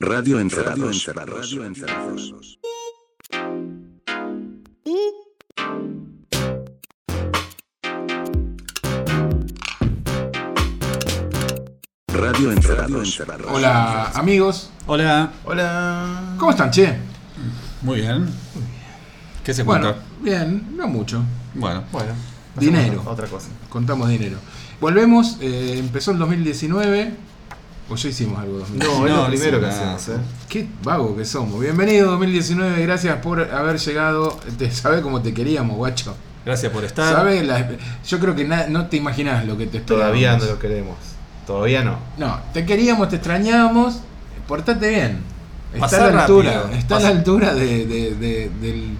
Radio Encerrados. Radio Encerrados. Radio Encerrados. Hola amigos, Hola. Hola. ¿cómo están, che? Muy bien. ¿Qué se Bueno, cuenta? bien, no mucho. Bueno. Bueno, Dinero. Otra cosa. Contamos dinero. Volvemos, eh, empezó el 2019. O ya hicimos algo 2019. No, es No, lo primero que hacemos, ¿eh? Qué vago que somos. Bienvenido 2019, gracias por haber llegado. Te sabe cómo te queríamos, guacho. Gracias por estar. ¿Sabe? La- yo creo que na- no te imaginas lo que te esperábamos. Todavía no lo queremos. Todavía no. No, te queríamos, te extrañábamos. Portate bien. Está a la altura, rápido. está a la altura de- de- de- del,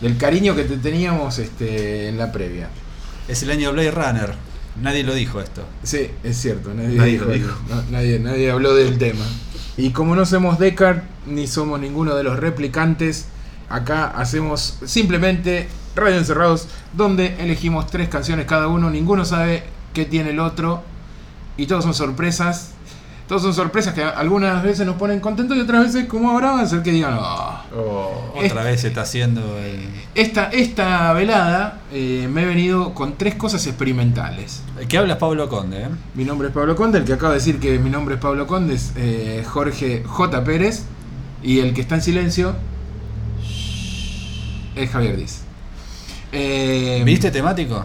del cariño que te teníamos este, en la previa. Es el año de Blade Runner. Nadie lo dijo esto. Sí, es cierto, nadie, Nadie dijo, lo dijo. no, nadie, nadie habló del tema. Y como no somos Descartes ni somos ninguno de los replicantes, acá hacemos simplemente Radio Encerrados, donde elegimos tres canciones cada uno, ninguno sabe qué tiene el otro, y todos son sorpresas. Todos son sorpresas que algunas veces nos ponen contentos y otras veces, como ahora, van a ser que digan, "Ah". Oh. Otra vez se está haciendo el. esta, esta velada eh, me he venido con tres cosas experimentales. el que habla es Pablo Conde, ¿eh? Mi nombre es Pablo Conde, el que acaba de decir que mi nombre es Pablo Conde es eh, Jorge J. Pérez y el que está en silencio es Javier Diz. Eh, ¿Viste temático?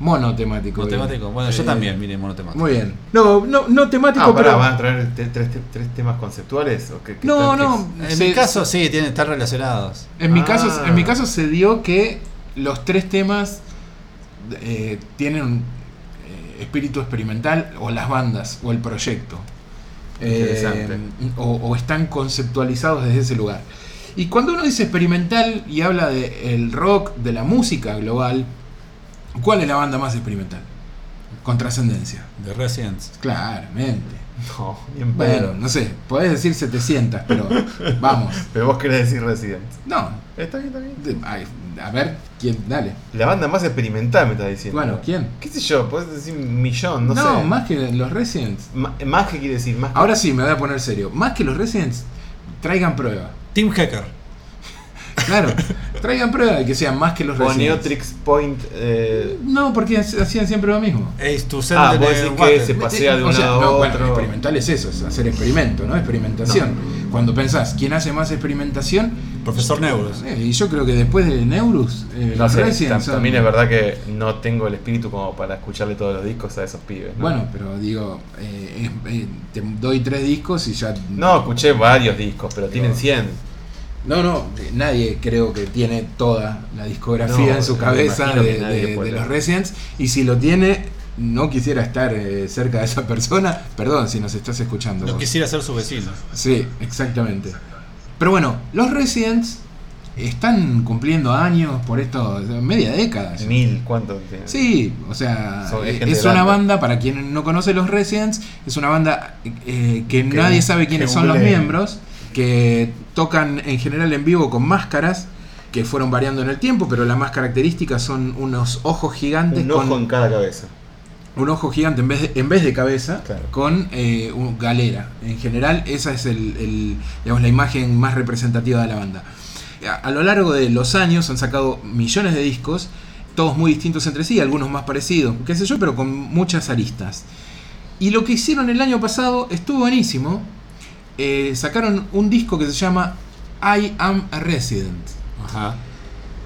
Monotemático. Monotemático. Bueno, yo Eh, también, mire, monotemático. Muy bien. No, no, no temático, Ah, pero... ¿van a traer te- tres, te- tres temas conceptuales? ¿O qué- qué No, están- no. qué- En se- mi caso, sí, tienen que estar relacionados. En mi, Ah. caso, en mi caso se dio que los tres temas eh, tienen un eh, espíritu experimental o las bandas o el proyecto. Eh, Interesante. o, o están conceptualizados desde ese lugar. Y cuando uno dice experimental y habla del rock, de la música global, ¿cuál es la banda más experimental? Con trascendencia. De Residents. Claramente. No, bien Bueno, no sé, podés decir 700, pero vamos. Pero vos querés decir Resident. No, Está bien, está bien. ay, a ver, ¿quién? Dale. La banda más experimental me estás diciendo. Bueno, ¿quién? ¿Qué sé yo? Puedes decir un millón, no, No, sé. más que los Residents. Ma- más que quiere decir, más que. Ahora sí, me voy a poner serio. Más que los Residents, traigan prueba. Team Hacker. Claro, traigan prueba de que sean más que los Residents. Boniotrix Point. Eh, No, porque hacían siempre lo mismo. Ace to Ah, vos decís que se pasea de O un sea, lado no, a bueno, otro. experimental es eso, es hacer experimento, ¿no? Experimentación. Cuando pensás, ¿quién hace más experimentación? Profesor Neurus. Eh, y yo creo que después de Neurus, eh, No los sé, Residents tam- son- también es verdad que no tengo el espíritu como para escucharle todos los discos a esos pibes. ¿no? Bueno, pero digo, eh, es- eh, te doy tres discos y ya... No, escuché varios discos, pero tienen 100. No, no, nadie creo que tiene toda la discografía No, en su cabeza de, los Residents. Y si lo tiene, no quisiera estar eh, cerca de esa persona. Perdón si nos estás escuchando. No vos. quisiera ser su vecino. Sí, exactamente. Pero bueno, los Residents están cumpliendo años por esto, media década. Mil, ¿cuánto? Sí, o sea, es eh, es una grande. banda, para quien no conoce los Residents, es una banda eh, que, Que- nadie sabe quiénes que son los miembros, que tocan en general en vivo con máscaras que fueron variando en el tiempo, pero la más característica son unos ojos gigantes Un con ojo en cada cabeza. un ojo gigante en vez de, en vez de cabeza Claro. con eh, un galera. En general, esa es el, el, digamos, la imagen más representativa de la banda. A, a lo largo de los años han sacado millones de discos, todos muy distintos entre sí, algunos más parecidos, qué sé yo, pero con muchas aristas. Y lo que hicieron el año pasado estuvo buenísimo. Eh, sacaron un disco que se llama I Am a Resident. Ajá.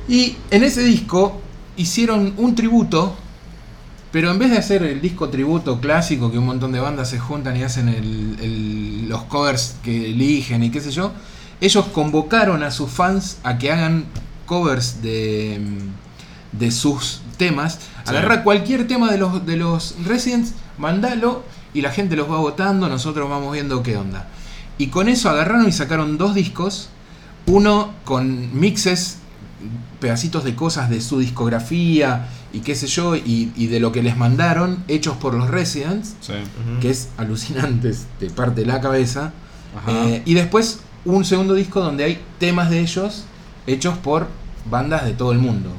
Y en ese disco hicieron un tributo, pero en vez de hacer el disco tributo clásico que un montón de bandas se juntan y hacen el- el- los covers que eligen y qué sé yo, ellos convocaron a sus fans a que hagan covers de, de sus temas. Sí. Agarra cualquier tema de los, de los Residents, mandalo y la gente los va votando, nosotros vamos viendo qué onda. Y con eso agarraron y sacaron dos discos, uno con mixes, pedacitos de cosas de su discografía y qué sé yo, y, y de lo que les mandaron, hechos por los Residents, Sí. Que es alucinante, te parte la cabeza. Eh, y después un segundo disco donde hay temas de ellos hechos por bandas de todo el mundo.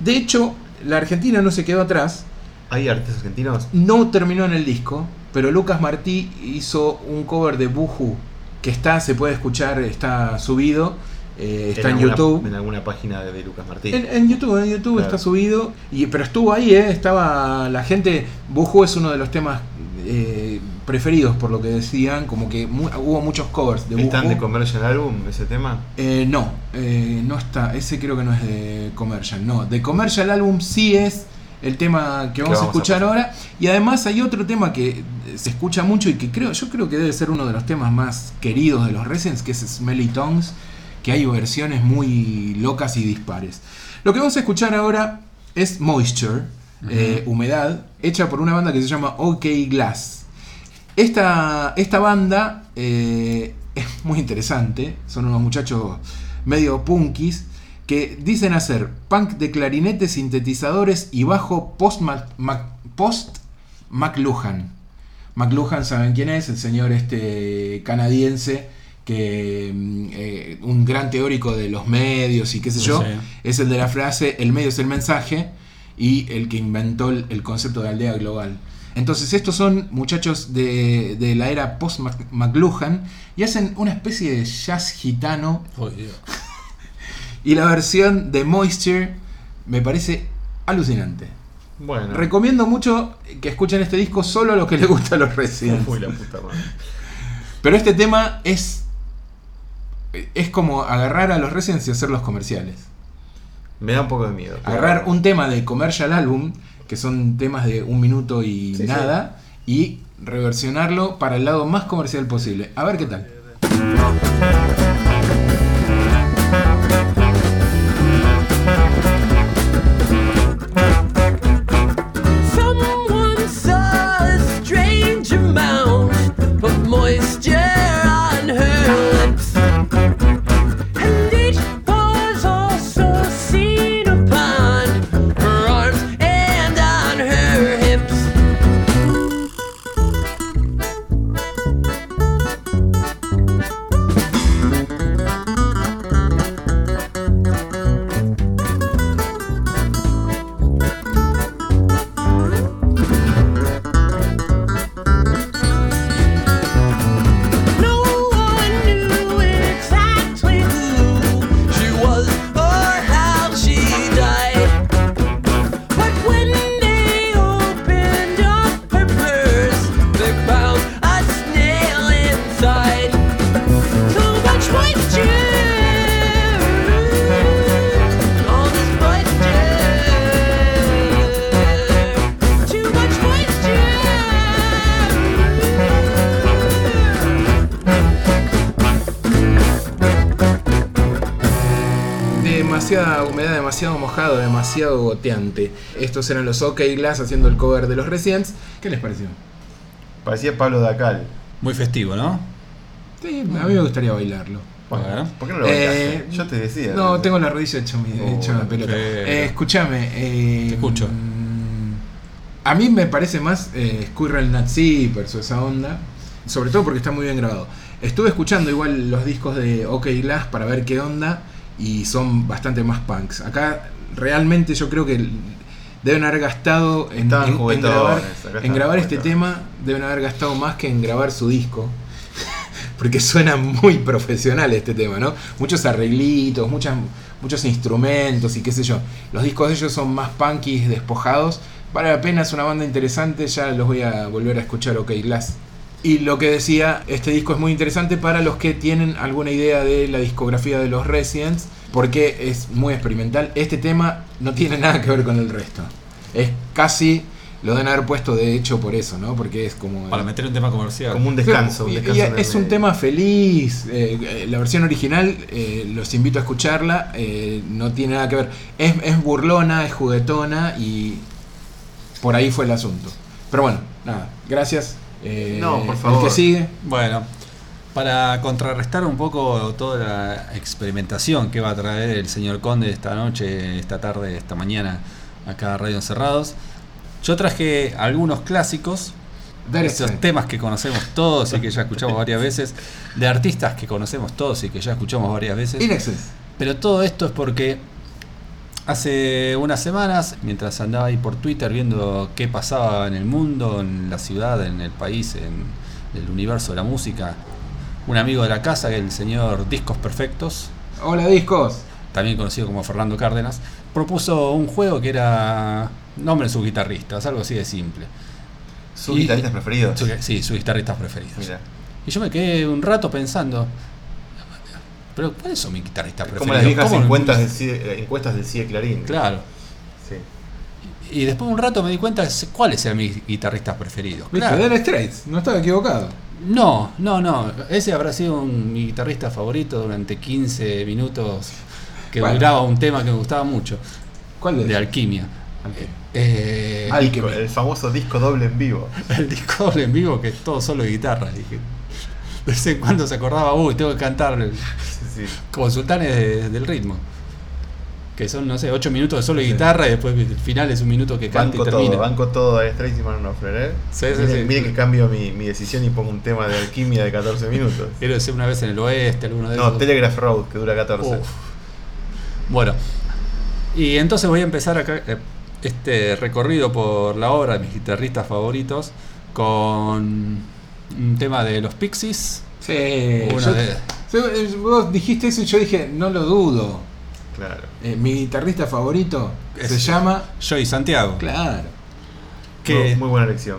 De hecho, la Argentina no se quedó atrás, ¿Hay artistas argentinos? no terminó en el disco, pero Lucas Martí hizo un cover de Buju que está, se puede escuchar, está subido, eh, está en, alguna- YouTube. En alguna página de, de Lucas Martín. En, en YouTube, en YouTube Claro. está subido, y, pero estuvo ahí, ¿eh? estaba la gente, Buju es uno de los temas eh, preferidos por lo que decían, como que mu- hubo muchos covers de ¿Están Buju. de Commercial Album ese tema? Eh, no, eh, no está, ese creo que no es de Commercial, no, de Commercial Album sí es el tema que vamos, a vamos a escuchar ahora, y además hay otro tema que se escucha mucho y que creo, yo creo que debe ser uno de los temas más queridos de los Residents, que es Smelly Tongues, que hay versiones muy locas y dispares. Lo que vamos a escuchar ahora es Moisture, eh, humedad, hecha por una banda que se llama OK Glass. Esta, esta banda eh, es muy interesante. Son unos muchachos medio punkis que dicen hacer punk de clarinetes, sintetizadores y bajo post, Mac- Mac- post McLuhan. McLuhan, ¿saben quién es? El señor este canadiense que mm, eh, un gran teórico de los medios y qué sé yo, Sí. es el de la frase el medio es el mensaje y el que inventó el, el concepto de aldea global. Entonces estos son muchachos de, de la era post Mac- McLuhan y hacen una especie de jazz gitano. Y la versión de Moisture me parece alucinante. Bueno. Recomiendo mucho que escuchen este disco solo a los que les gustan los Residents. Uy, la puta madre. Pero este tema es es como agarrar a los Residents y hacerlos comerciales. Me da un poco de miedo. Agarrar un tema de commercial album, que son temas de un minuto y Sí, nada, y reversionarlo para el lado más comercial posible. A ver qué tal. Demasiado goteante. Estos eran los OK Glass haciendo el cover de los Residents. ¿Qué les pareció? Parecía Pablo Dacal. Muy festivo, ¿no? Sí, a mí me gustaría bailarlo. Bueno. ¿Por qué no lo bailaste? Eh, Yo te decía. No, tengo la rodilla hecha, mi- Oh, hecha una pelota. pero- Eh, escúchame. eh, Te escucho. mm, A mí me parece más eh, Squirrel Nut Zippers o esa onda. Sobre todo porque está muy bien grabado. Estuve escuchando igual los discos de OK Glass para ver qué onda. Y son bastante más punks. Acá realmente yo creo que deben haber gastado en, grabar, en este tema. Deben haber gastado más que en grabar su disco. Porque suena muy profesional este tema, ¿no? Muchos arreglitos, muchas, muchos instrumentos y qué sé yo. Los discos de ellos son más punky, despojados. Vale la pena, es una banda interesante, ya los voy a volver a escuchar, OK Glass. Y lo que decía, este disco es muy interesante para los que tienen alguna idea de la discografía de los Residents, porque es muy experimental. Este tema no tiene nada que ver con el resto. Es casi, lo deben haber puesto de hecho por eso, ¿no? Porque es como... Para meter un tema comercial. Como un descanso. un Y- y descanso en el es un tema feliz. eh, eh, la versión original, eh, los invito a escucharla. eh, no tiene nada que ver. Es, es burlona, es juguetona y por ahí fue el asunto. Pero bueno, nada. Gracias. eh, No, por El favor. que sigue. Bueno, para contrarrestar un poco toda la experimentación que va a traer el señor Conde esta noche, esta tarde, esta mañana, acá a Radio Encerrados, yo traje algunos clásicos, Dale, esos temas que conocemos todos y que ya escuchamos varias veces, de artistas que conocemos todos y que ya escuchamos varias veces. Pero todo esto es porque hace unas semanas, mientras andaba ahí por Twitter viendo qué pasaba en el mundo, en la ciudad, en el país, en el universo de la música, un amigo de la casa, el señor Discos Perfectos, Hola discos. también conocido como Fernando Cárdenas, propuso un juego que era nombre de sus guitarristas, algo así de simple. ¿Sus Y- guitarristas preferidos? Su- sí, sus guitarristas preferidos. Mira. Y yo me quedé un rato pensando, pero ¿cuáles son mis guitarristas preferidos? Como las viejas ¿Cómo- encuestas del CIE, encuestas del CIE Clarín. Claro. Sí. Y después de un rato me di cuenta de cuáles eran mis guitarristas preferidos. Claro. Dire Straits, no estaba equivocado. No, no, no. Ese habrá sido un- mi guitarrista favorito durante 15 minutos que Bueno. duraba un tema que me gustaba mucho, ¿Cuál de de? Alquimia. Alquimia. Eh, Al- Disco- el famoso disco doble en vivo. el disco doble en vivo que es todo solo de guitarra. Dije. De vez en cuando se acordaba, uy, tengo que cantar Sí, sí. como sultanes de- del ritmo. Que son, no sé, 8 minutos de solo de guitarra y después el final es un minuto que canta Banco y termina. todo, banco todo a Straits y Man Knopfler, ¿eh? Sí, sí, miren, sí. miren que cambio mi, mi decisión y pongo un tema de alquimia de 14 minutos. Quiero decir una vez en el oeste, alguno de No, esos. Telegraph Road, que dura 14. Uf. Bueno, y entonces voy a empezar acá eh, este recorrido por la obra de mis guitarristas favoritos con un tema de los Pixies. Sí. Yo- de- vos dijiste eso y yo dije, no lo dudo. Claro. Eh, mi guitarrista favorito Es- se llama. Joey Santiago. Claro. Que, Muy, muy buena elección.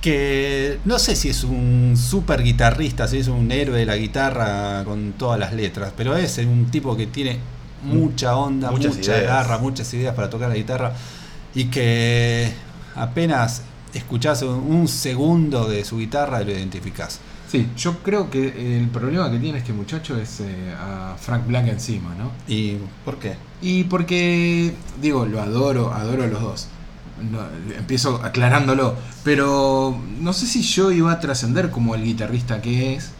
que no sé si es un super guitarrista, si es un héroe de la guitarra con todas las letras, pero es un tipo que tiene mucha onda, Muchas mucha ideas. garra, muchas ideas para tocar la guitarra y que apenas escuchás un, un segundo de su guitarra lo identificás. Sí, yo creo que el problema que tiene este muchacho es eh, a Frank Black encima, ¿no? Y ¿Por qué? Y porque, digo, lo adoro, adoro a los dos. No, empiezo aclarándolo, pero no sé si yo iba a trascender como el guitarrista que es.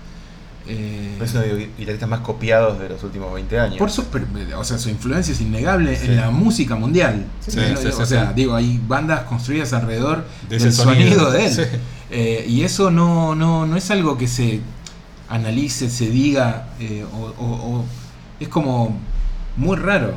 Eh, Es uno de los guitarristas más copiados de los últimos 20 años. por su, per- o sea, su influencia es innegable Sí. en la música mundial. Sí, sí, sí, o sea, sí. digo, hay bandas construidas alrededor De del sonido, sonido, de él. Eh, y eso no, no, no es algo que se analice, se diga, eh, o, es como muy raro.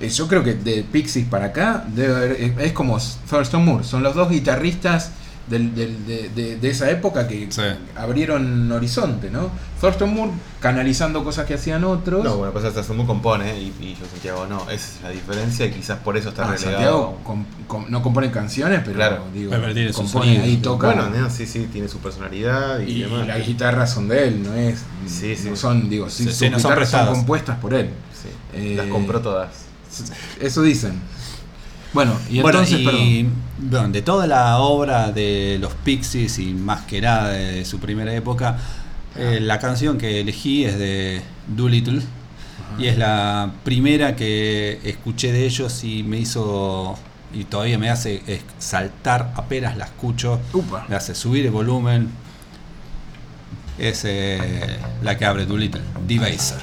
Eh, yo creo que de Pixies para acá debe haber- es, es como Thurston Moore, son los dos guitarristas del- del- de, de- de esa época que Sí. abrieron horizonte, ¿no? Thurston Moore canalizando cosas que hacían otros. No, bueno, pues hasta muy compone ¿eh? y, y yo Santiago no. Esa es la diferencia y quizás por eso está Ah, relegado. Santiago com- com- no compone canciones, pero Claro. digo, Pero compone ahí, toca. Bueno, no, sí, sí, tiene su personalidad y, y, demás. las guitarras son de él, no es. Sí, sí. No son, digo, sí, Sí, sus sí, no son guitarras son, prestadas. compuestas por él. Sí, Eh, las compró todas. Eso dicen. Bueno, y bueno, entonces, y, perdón. bueno, de toda la obra de los Pixies y más que nada de su primera época, eh, la canción que elegí es de Doolittle y es la primera que escuché de ellos y me hizo y todavía me hace saltar apenas la escucho, Upa. me hace subir el volumen. Es eh, la que abre Doolittle, Devaser.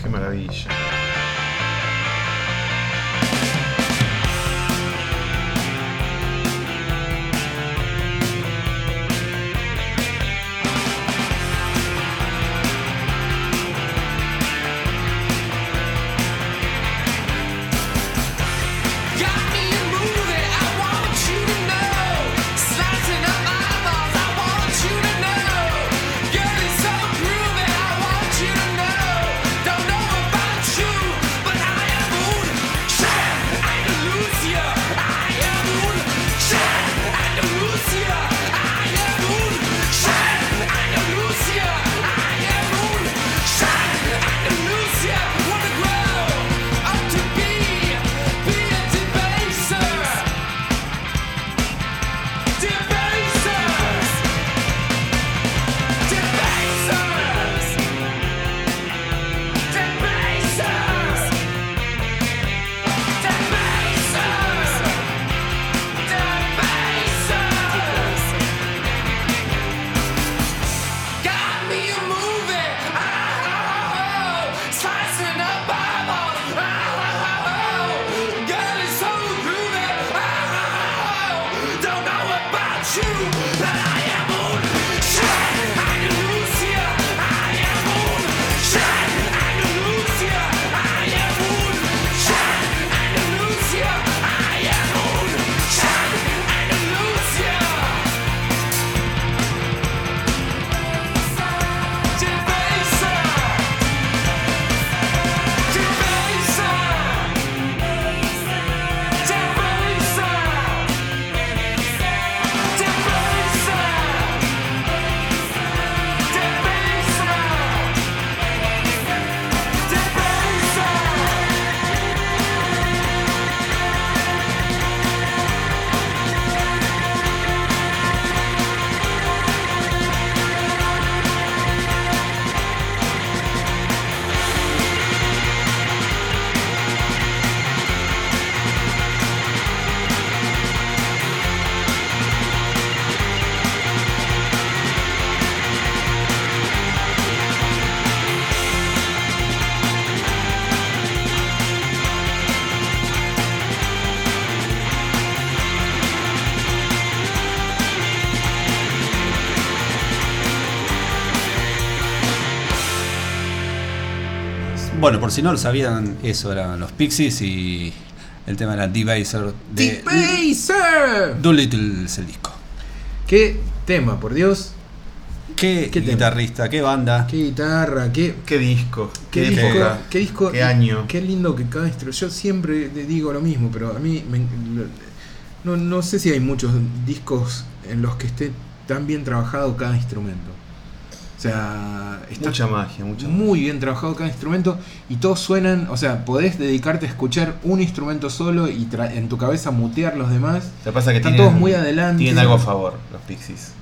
Qué maravilla. Bueno, por si no lo sabían, eso eran los Pixies y el tema era Debaser de ¡Debaser! Doolittle es el disco. ¿Qué tema, por Dios? ¿Qué, ¿Qué tema? guitarrista, qué banda? ¿Qué guitarra? ¿Qué, ¿Qué disco? qué, ¿Qué, disco? época? ¿Qué disco? ¿Qué año? Qué lindo que cada instrumento. Yo siempre digo lo mismo, pero a mí me- no, no sé si hay muchos discos en los que esté tan bien trabajado cada instrumento. O sea, está Mucha magia, mucha muy bien trabajado cada instrumento y todos suenan, o sea, podés dedicarte a escuchar un instrumento solo y tra- en tu cabeza mutear los demás. Lo que pasa que Están tienen, todos muy adelante. Tienen algo a favor, los Pixies.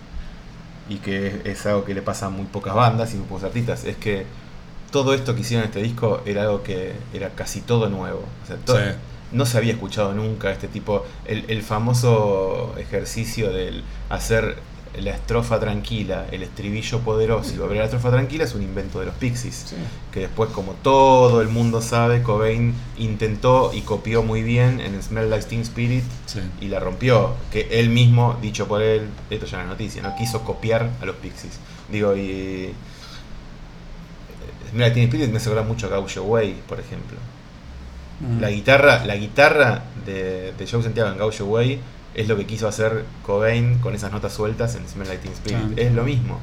Y que es, es algo que le pasa a muy pocas bandas y muy pocos artistas. Es que todo esto que hicieron en este disco era algo que era casi todo nuevo. O sea, todo- Sí. No se había escuchado nunca este tipo. El, el famoso ejercicio del hacer la estrofa tranquila, el estribillo poderoso y volver a la estrofa tranquila es un invento de los Pixies Sí. que después como todo el mundo sabe, Cobain intentó y copió muy bien en Smell Like Teen Spirit Sí. y la rompió, que él mismo, dicho por él, esto ya es noticia, no quiso copiar a los Pixies. Digo, y Smell Like Teen Spirit me acordar mucho a Gaucho Way, por ejemplo. Mm. La guitarra, la guitarra de, de Joe Santiago en Gaucho Way es lo que quiso hacer Cobain con esas notas sueltas en Smell Like Teen Spirit. Claro. Es lo mismo.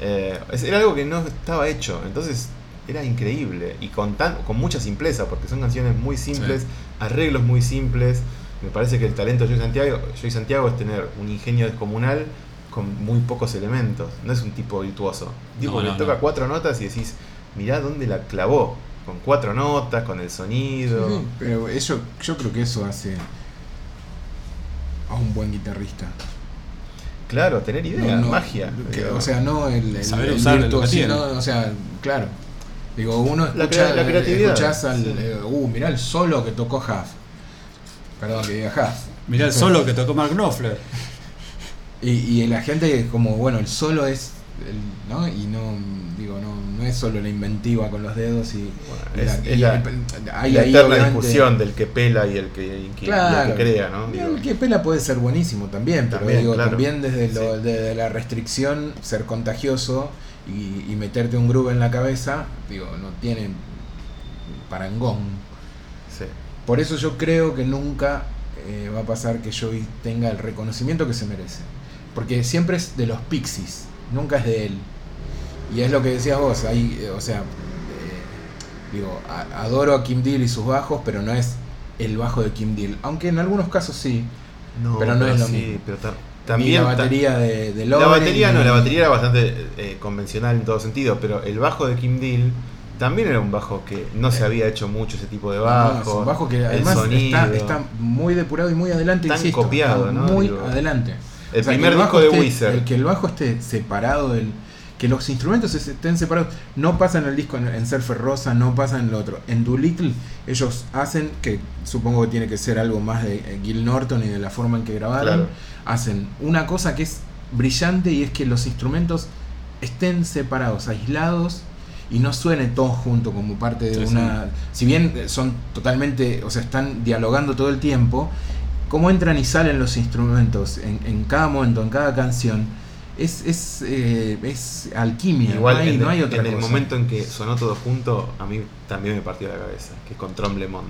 Eh, es- era algo que no estaba hecho, entonces era increíble y con, tan, con mucha simpleza, porque son canciones muy simples, Sí. arreglos muy simples. Me parece que el talento de Joey Santiago, Joey Santiago es tener un ingenio descomunal con muy pocos elementos. No es un tipo virtuoso. Tipo No, que no, toca no. cuatro notas y decís, mirá dónde la clavó. Con cuatro notas, con el sonido. Sí, pero eso, yo creo que eso hace a un buen guitarrista. Claro, tener idea, No, no, magia. que- o sea, no el, el, Saber el usar tiene. o sea, claro. Digo, uno La escucha, crea- la creatividad, escuchás al, sí. eh, uh, mirá el solo que tocó Huff. Perdón que diga Huff. Mirá el solo que tocó Mark Knopfler. Y, y la gente como, bueno, el solo es, el- ¿no? Y no, digo, no es solo la inventiva con los dedos y, es- la, es y la- el- hay la ahí eterna obviamente- discusión del que pela y el que, y que- y Claro, el que crea, ¿no? Digo, el que pela puede ser buenísimo también, pero También, digo, claro. también desde, lo, Sí. desde la restricción, ser contagioso y, y meterte un groove en la cabeza, digo, no tiene parangón. sí. Por eso yo creo que nunca eh, va a pasar que Joey tenga el reconocimiento que se merece. Porque siempre es de los Pixies, nunca es de él. Y es lo que decías vos, ahí, eh, o sea, eh, digo, a- adoro a Kim Deal y sus bajos, pero no es el bajo de Kim Deal. Aunque en algunos casos sí. No, Pero no es lo sí, mismo. pero Ni también la ta- batería de, de La batería no, la batería era bastante eh, convencional en todo sentido, pero el bajo de Kim Deal también era un bajo que no se había hecho mucho ese tipo de No, bajo. es un bajo que el además está, está muy depurado y muy adelante, Tan insisto, copiado, ¿no? muy Digo, adelante. El O sea, que primer bajo disco de Wizard. El que el bajo esté separado del. Que los instrumentos es- estén separados. No pasa en el disco en, en Surfer Rosa, no pasa en el otro. En Doolittle, ellos hacen, que supongo que tiene que ser algo más de eh, Gil Norton y de la forma en que grabaron. Claro. Hacen una cosa que es brillante y es que los instrumentos estén separados, aislados y no suene todo junto como parte de Sí, una. Si bien eh, son totalmente. O sea, están dialogando todo el tiempo cómo entran y salen los instrumentos en, en cada momento, en cada canción, es, es, eh, es alquimia. Igual no hay, en, no hay otra en el cosa. momento en que sonó todo junto, a mí también me partió la cabeza, que es con Tremblemont.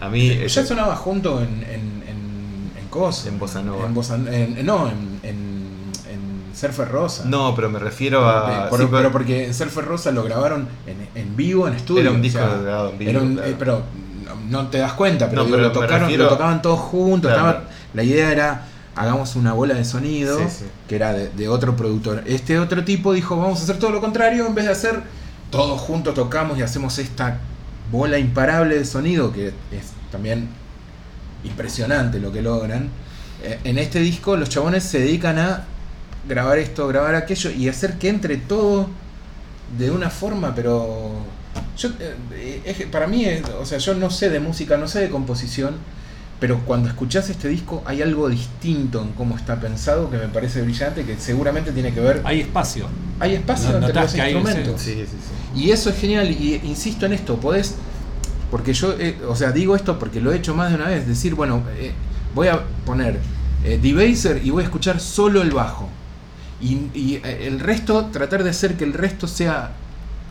A mí ya sonaba junto en, en, en, en En Bossa Nova. En Bossa- no, en, en, Surfer Rosa. No, pero me refiero a... Por- sí, pero, porque en Surfer Rosa lo grabaron en, en vivo, en estudio. Era un o disco sea, grabado en vivo, era un- claro. eh, pero no, te das cuenta, pero, No, digo, pero lo, tocaron, refiero- lo tocaban todos juntos. Claro. estaba- la idea era, hagamos una bola de sonido, Sí, sí. que era de, de otro productor. Este otro tipo dijo, vamos a hacer todo lo contrario, en vez de hacer todos juntos tocamos y hacemos esta bola imparable de sonido, que es también impresionante lo que logran. Eh, en este disco los chabones se dedican a grabar esto, grabar aquello y hacer que entre todo de una forma, pero yo eh, es que para mí, es- o sea, yo no sé de música, no sé de composición, pero cuando escuchás este disco hay algo distinto en cómo está pensado que me parece brillante, que seguramente tiene que ver. Hay espacio. Hay espacio No- entre los hay- instrumentos. Sí, sí, sí. Y eso es genial, y insisto en esto, podés, porque yo, eh, o sea, digo esto porque lo he hecho más de una vez, decir, bueno, eh, voy a poner eh, Debaser y voy a escuchar solo el bajo. Y, y, eh, el resto, tratar de hacer que el resto sea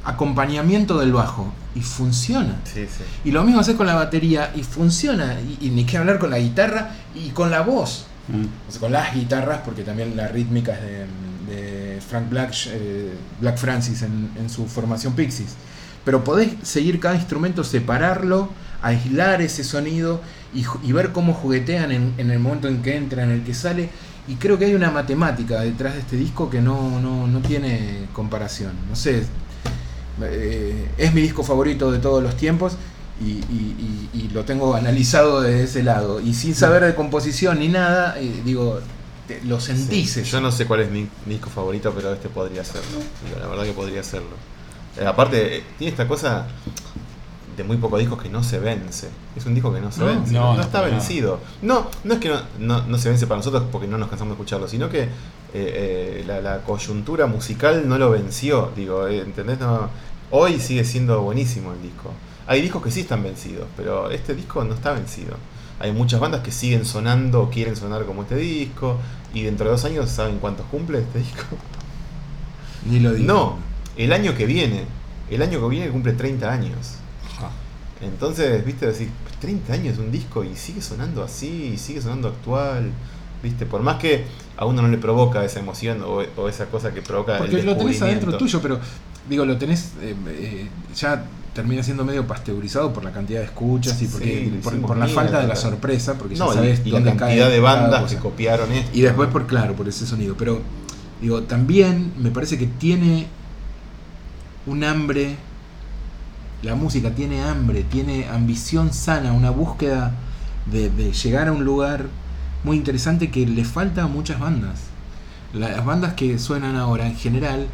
acompañamiento del bajo y funciona. Sí, sí. Y lo mismo haces con la batería y funciona. Y, y ni que hablar con la guitarra y con la voz. Mm. O sea, con las guitarras, porque también la rítmica es de, de Frank Black, eh, Black Francis en, en su formación Pixies. Pero podés seguir cada instrumento, separarlo, aislar ese sonido y ver cómo juguetean en, en el momento en que entra, en el que sale. Y creo que hay una matemática detrás de este disco que no, no, no tiene comparación. No sé, eh, es mi disco favorito de todos los tiempos y, y- y- y lo tengo analizado desde ese lado. Y sin saber de composición ni nada, eh, digo, te- lo sentís. Sí. Yo no sé cuál es mi, mi disco favorito, pero este podría serlo. Digo, la verdad que podría serlo. Eh, aparte, eh, tiene esta cosa de muy pocos discos que no se vence. Es un disco que no se No, vence. no, No, no, está vencido. No, no es que no, no- no se vence para nosotros porque no nos cansamos de escucharlo, sino que eh, eh, la, la coyuntura musical no lo venció. Digo, eh, ¿entendés? No, hoy sigue siendo buenísimo el disco. Hay discos que sí están vencidos, pero este disco no está vencido. Hay muchas bandas que siguen sonando o quieren sonar como este disco. Y dentro de dos años, ¿saben cuántos cumple este disco? Ni lo digo. No, el año que viene. El año que viene cumple 30 años. Entonces, viste, decir, 30 años de un disco y sigue sonando así, y sigue sonando actual. Viste, por más que a uno no le provoca esa emoción o, o esa cosa que provoca Porque el lo tenés adentro tuyo, pero digo, lo tenés eh, eh, ya termina siendo medio pasteurizado por la cantidad de escuchas y porque por, la falta de la sorpresa, porque ya No, y- sabes y, la dónde cantidad cae de bandas que copiaron esto. Y después por claro, por ese sonido. Pero digo, también me parece que tiene un hambre. La música tiene hambre, tiene ambición sana, una búsqueda de, de llegar a un lugar muy interesante que le falta a muchas bandas. Las bandas que suenan ahora en general,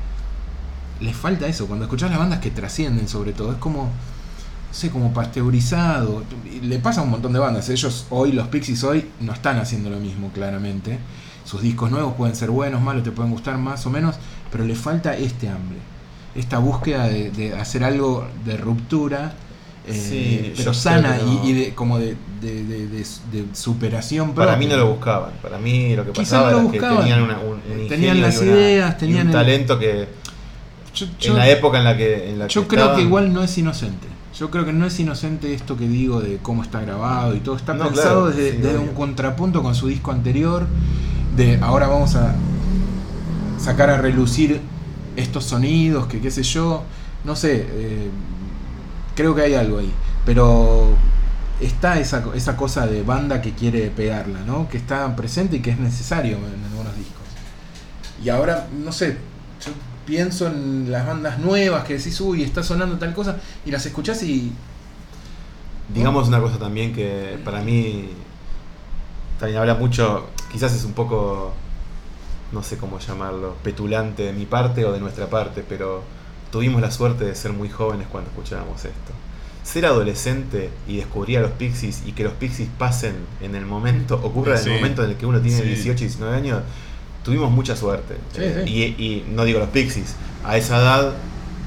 les falta eso. Cuando escuchás las bandas que trascienden sobre todo, es como, no sé, como pasteurizado. Le pasa a un montón de bandas. Ellos hoy, los Pixies hoy, no están haciendo lo mismo, claramente. Sus discos nuevos pueden ser buenos, malos, te pueden gustar más o menos, pero le falta este hambre. Esta búsqueda de, de hacer algo de ruptura, eh, Sí, pero sana no. y, y de, como de, de- de- de- de superación Para mí no lo buscaban. Para mí lo que Quizá pasaba no lo era que tenían una, un, un Tenían ingenio las una- tenían un el- talento que Yo- en la época en la que en la Yo que creo que igual no es inocente. Yo creo que no es inocente esto que digo de cómo está grabado y todo. Está No, pensado claro, desde, sí, desde obvio. un contrapunto con su disco anterior. De ahora vamos a sacar a relucir estos sonidos, que qué sé yo. No sé, eh, creo que hay algo ahí. Pero está esa, esa cosa de banda que quiere pegarla, ¿no? Que está presente y que es necesario en algunos discos. Y ahora, no sé, pienso en las bandas nuevas que decís, uy, está sonando tal cosa, y las escuchás y. Digamos una cosa también que para mí también habla mucho, quizás es un poco, no sé cómo llamarlo, petulante de mi parte o de nuestra parte, pero tuvimos la suerte de ser muy jóvenes cuando escuchábamos esto. Ser adolescente y descubrir a los Pixies y que los Pixies pasen en el momento, ocurra en Sí. el momento en el que uno tiene Sí. 18 y 19 años, tuvimos mucha suerte. Sí, Eh, sí. Y, y no digo los Pixies, a esa edad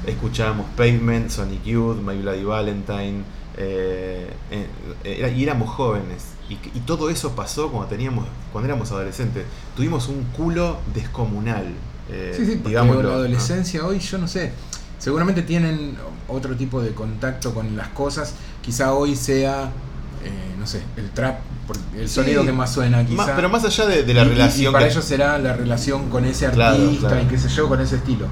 escuchábamos Pavement, Sonic Youth, My Bloody Valentine, eh, eh, y éramos jóvenes. Y, y todo eso pasó cuando teníamos cuando éramos adolescentes. Tuvimos un culo descomunal. Sí, sí, digámoslo, la ¿no? adolescencia hoy, yo no sé. Seguramente tienen otro tipo de contacto con las cosas. Quizá hoy sea, no sé, el trap, el Sí. sonido que más suena. Quizá. Más- pero más allá de, de la Y- relación Y para que- ellos será la relación con ese Claro, artista claro. y qué sé yo, con ese estilo.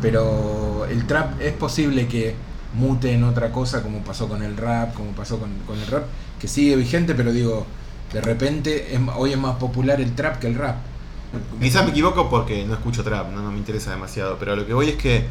Pero el trap es posible que mute en otra cosa, como pasó con el rap, como pasó con, con el rap, que sigue vigente, pero digo, de repente es- hoy es más popular el trap que el rap. Quizás me equivoco porque no escucho trap, no, no me interesa demasiado, pero lo que voy es que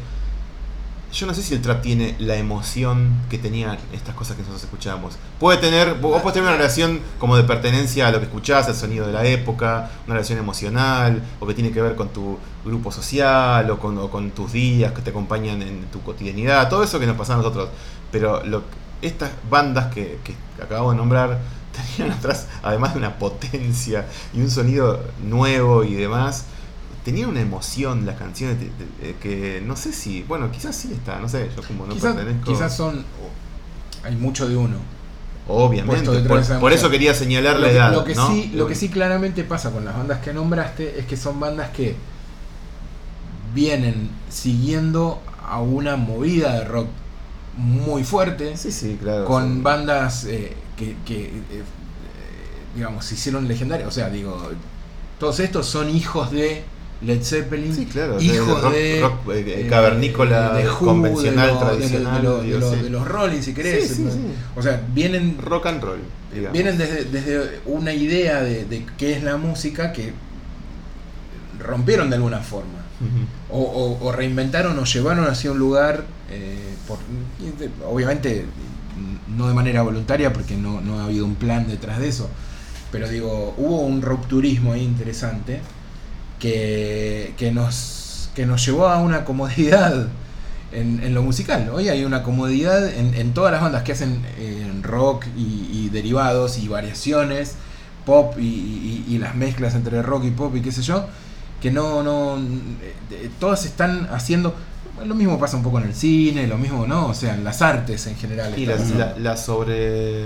yo no sé si el trap tiene la emoción que tenían estas cosas que nosotros escuchamos. Puede tener, vos podés tener una relación como de pertenencia a lo que escuchás, al sonido de la época, una relación emocional, o que tiene que ver con tu grupo social, o con, o con tus días que te acompañan en tu cotidianidad, todo eso que nos pasa a nosotros. Pero lo, estas bandas que, que acabamos de nombrar tenían atrás, además de una potencia y un sonido nuevo y demás, tenían una emoción las canciones de- de- de- que no sé si, bueno, quizás sí está, no sé, yo como no quizás, pertenezco. quizás son. Hay mucho de uno. Obviamente, por, eso quería señalar Lo la edad. lo que ¿no? sí, lo que sí claramente pasa con las bandas que nombraste es que son bandas que vienen siguiendo a una movida de rock muy fuerte, Sí, sí, claro. con bandas eh, que, que, eh, eh, digamos, se hicieron legendarias. O sea, digo, todos estos son hijos de Led Zeppelin, Sí, claro, rock- de, rock, eh, cavernícola, de Who, convencional, de lo- tradicional, de, lo- de digo, lo- sí. de los Rolling, si querés. Sí. O sea, vienen Rock and roll, digamos. vienen desde, desde una idea de, qué es la música que rompieron de alguna forma. O, o- o reinventaron o llevaron hacia un lugar, eh, por- obviamente no de manera voluntaria porque no, no ha habido un plan detrás de eso, pero digo, hubo un rupturismo ahí interesante que, que, nos, que nos llevó a una comodidad en, en lo musical. Hoy hay una comodidad en, en todas las bandas que hacen eh, rock y, y derivados y variaciones, pop y, y- y las mezclas entre rock y pop y qué sé yo, que no, no, eh, todas están haciendo, lo mismo pasa un poco en el cine, lo mismo, ¿no? O sea, en las artes en general. Y están la, haciendo. la- la sobre.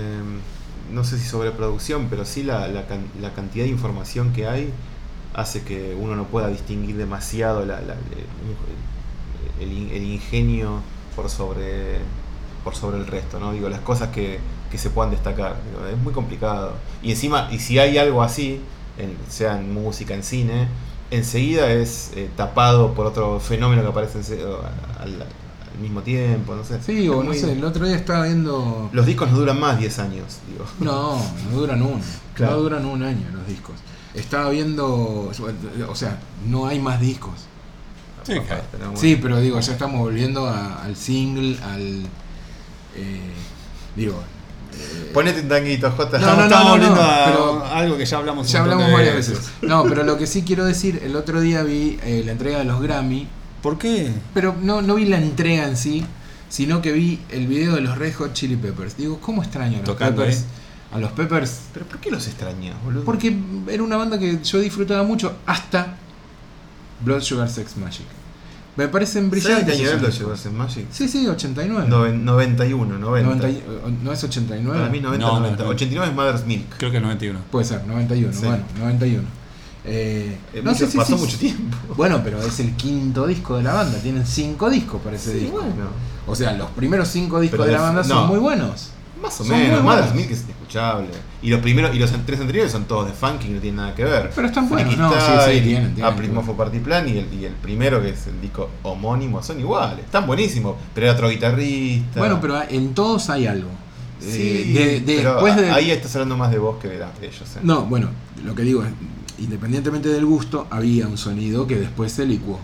No sé si sobreproducción, pero sí la, la cantidad de información que hay hace que uno no pueda distinguir demasiado la- la- el, ingenio por sobre por sobre el resto, ¿no? Digo, las cosas que, que se puedan destacar. Digo, es muy complicado. Y encima, y si hay algo así, en- sea en música, en cine, enseguida es eh, tapado por otro fenómeno que aparece ense- al, al mismo tiempo, no sé. Sí, o no muy- sé, el otro día estaba viendo... los discos no duran más 10 años, digo. No, no duran uno. Claro. No duran un año los discos. Estaba viendo, o sea, no hay más discos. Sí, Papá, pero bueno. Sí, pero digo, ya estamos volviendo a- al single, al... eh, digo... eh, Ponete un tanguito, J. No, no, no, Estamos no, volviendo a pero- algo que ya hablamos ya hablamos varias veces. No, pero lo que sí quiero decir, el otro día vi eh, la entrega de los Grammy, ¿Por qué? pero no, no vi la entrega en sí, sino que vi el video de los Red Hot Chili Peppers. Digo, ¿cómo extraño a los Tocando Peppers? A los Peppers ¿Pero por qué los extrañas, boludo? Porque era una banda que yo disfrutaba mucho hasta Blood Sugar Sex Magic. Me parecen ¿Sabes brillantes. qué año es discos. Sugar Sex Magic? Sí, sí, 89. Noven- 91, 90. 90 y- ¿No es 89? Para mí 90, No, no, 90. no. 89 es Mother's Milk. Creo que el 91. Puede ser, 91. Sí. Bueno, 91. Eh, Eh, no mucho- sé si pasó sí, mucho tiempo. Bueno, pero es el quinto disco de la banda. Tienen cinco discos para ese Sí, disco. bueno. O sea, los primeros cinco discos Pero de la banda no. son muy buenos. Más o Son menos. muy Mother's buenos. Milk es inescuchable. Y los primeros y los tres anteriores son todos de funky y no tienen nada que ver. Pero están buenos, no, sí, sí, tienen, tienen. April Mofo Party Plan y el, y el primero, que es el disco homónimo, son iguales. Están buenísimos. Pero era otro guitarrista. Bueno, pero en todos hay algo. Sí, Eh, de- pero después de, ahí estás hablando más de vos que de, la- de ellos. ¿eh? No, bueno, lo que digo es, independientemente del gusto, había un sonido que después se licuó.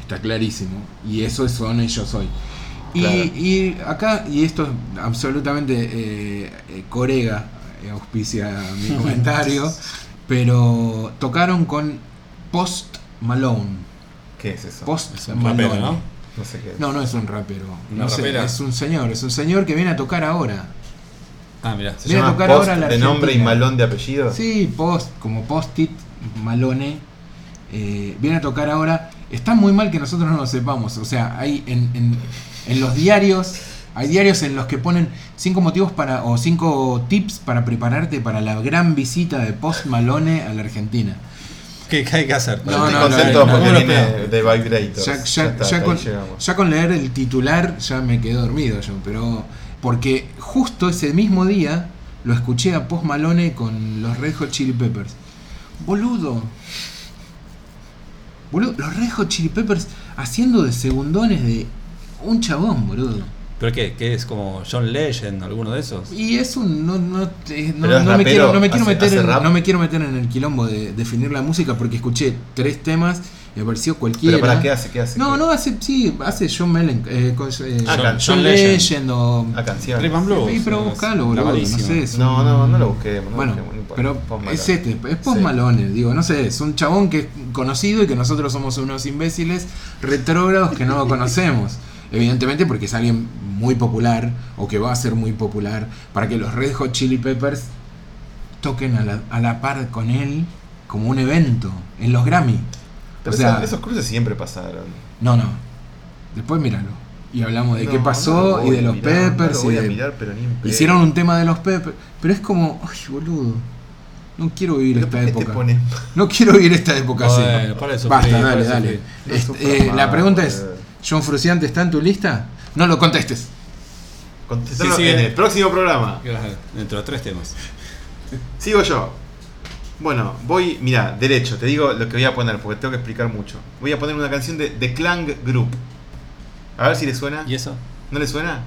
Está clarísimo. Y eso son ellos hoy. Y, Claro. y acá, y esto es absolutamente eh, eh, corega, eh, auspicia mi comentario, pero tocaron con Post Malone. ¿Qué es eso? Post Es un rapero, Malone. ¿no? No sé qué es. No, no es un rapero. ¿Una No sé, es un señor, es un señor que viene a tocar ahora. Ah, mira. ¿Se Viene a llama tocar Post ahora la de nombre y. Malón de apellido? Sí, post, como post-it, Malone. eh, viene a tocar ahora. Está muy mal que nosotros no lo sepamos. O sea, hay en, en- en los diarios, hay diarios en los que ponen cinco motivos para, o cinco tips para prepararte para la gran visita de Post Malone a la Argentina. ¿Qué, hay que hacer? No, no, contento no, porque no viene espero. de Vibrator. Ya, ya- está, ya hasta con, ahí llegamos. ya con leer el titular ya me quedé dormido yo, pero porque justo ese mismo día lo escuché a Post Malone con los Red Hot Chili Peppers. Boludo. Boludo, los Red Hot Chili Peppers haciendo de segundones de un chabón, boludo. ¿Pero qué? ¿Qué es como John Legend, alguno de esos? Y es un no no, eh, no- me quiero no me quiero hace- meter hace en, no me quiero meter en el quilombo de definir la música porque escuché tres temas y me pareció cualquiera. Pero para qué hace, qué hace. No, ¿Qué? no, hace, sí, hace John Mellencamp, eh, con- eh, Ah, John, can- John John Legend, Legend. o... A and Blues. Sí, pero buscalo, boludo, no sé. es No, un- no, no lo busquemos. no Bueno, busquemos, no importa. pero es este, es Post Sí. Malone, digo, no sé, es un chabón que es conocido y que nosotros somos unos imbéciles retrógrados que no lo conocemos. Evidentemente porque es alguien muy popular o que va a ser muy popular para que los Red Hot Chili Peppers toquen a la, a la par con él como un evento en los Grammy. Pero o sea, esos, cruces siempre pasaron. no, no. Después míralo. Y hablamos de No, qué no pasó lo y de los mirar, no Peppers lo y de- mirar, pero ni. Hicieron un tema de los Peppers, pero es como, ay, boludo. No quiero vivir esta ¿por qué te época. No quiero vivir esta época así. Basta, dale, dale. Este, eh, la pregunta es. John Fruciante está en tu lista, no lo contestes. Contestarlo Sí, sí, en el próximo programa. Dentro de tres temas. Sigo yo. Bueno, voy, mira, derecho, te digo lo que voy a poner porque tengo que explicar mucho. Voy a poner una canción de The Clang Group. A ver si le suena. ¿Y eso? ¿No le suena?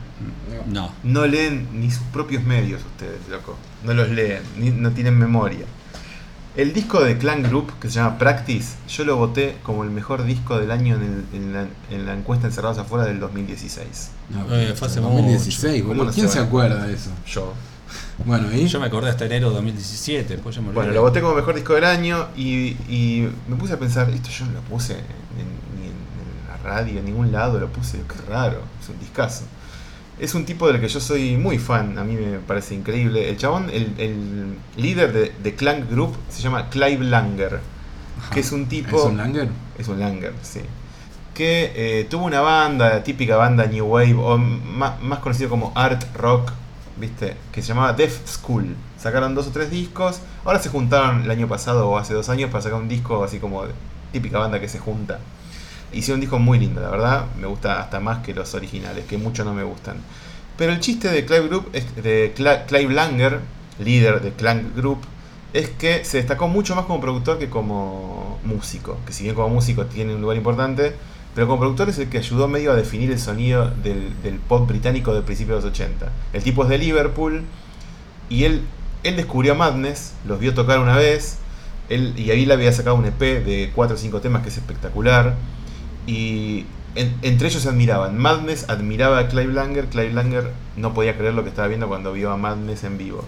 No. No leen ni sus propios medios ustedes, loco. No los leen, ni- no tienen memoria. El disco de Clan Group, que se llama Practice, yo lo voté como el mejor disco del año en, el- en la, en la encuesta Encerrados Afuera del 2016. Eh, fue hace 2016, mucho. boludo. ¿Cómo no ¿Quién se acuerda de eso? Yo. Bueno, ¿y? Yo me acordé hasta enero de 2017, después ya me olvidé. Bueno, lo voté como mejor disco del año y, y me puse a pensar, esto yo no lo puse en, ni en, en la radio, en ningún lado lo puse, qué raro, es un discazo. Es un tipo del que yo soy muy fan, a mí me parece increíble. El chabón, el, el líder de, de Clank Group se llama Clive Langer, que es un tipo... ¿Es un Langer? Es un Langer, sí. Que eh, tuvo una banda, típica banda New Wave, o más, más conocido como Art Rock, ¿viste? Que se llamaba Death School. Sacaron dos o tres discos. Ahora se juntaron el año pasado o hace dos años para sacar un disco así como típica banda que se junta. Hicieron un disco muy lindo, la verdad. Me gusta hasta más que los originales, que muchos no me gustan. Pero el chiste de Clive Group, de Clive Langer, líder de Clank Group, es que se destacó mucho más como productor que como músico. Que si bien como músico tiene un lugar importante, pero como productor es el que ayudó medio a definir el sonido del, pop británico del principio de los 80. El tipo es de Liverpool y él, él descubrió a Madness, los vio tocar una vez, él, y ahí le había sacado un EP de 4 o 5 temas que es espectacular. Y en- entre ellos se admiraban. Madness admiraba a Clive Langer, Clive Langer no podía creer lo que estaba viendo cuando vio a Madness en vivo.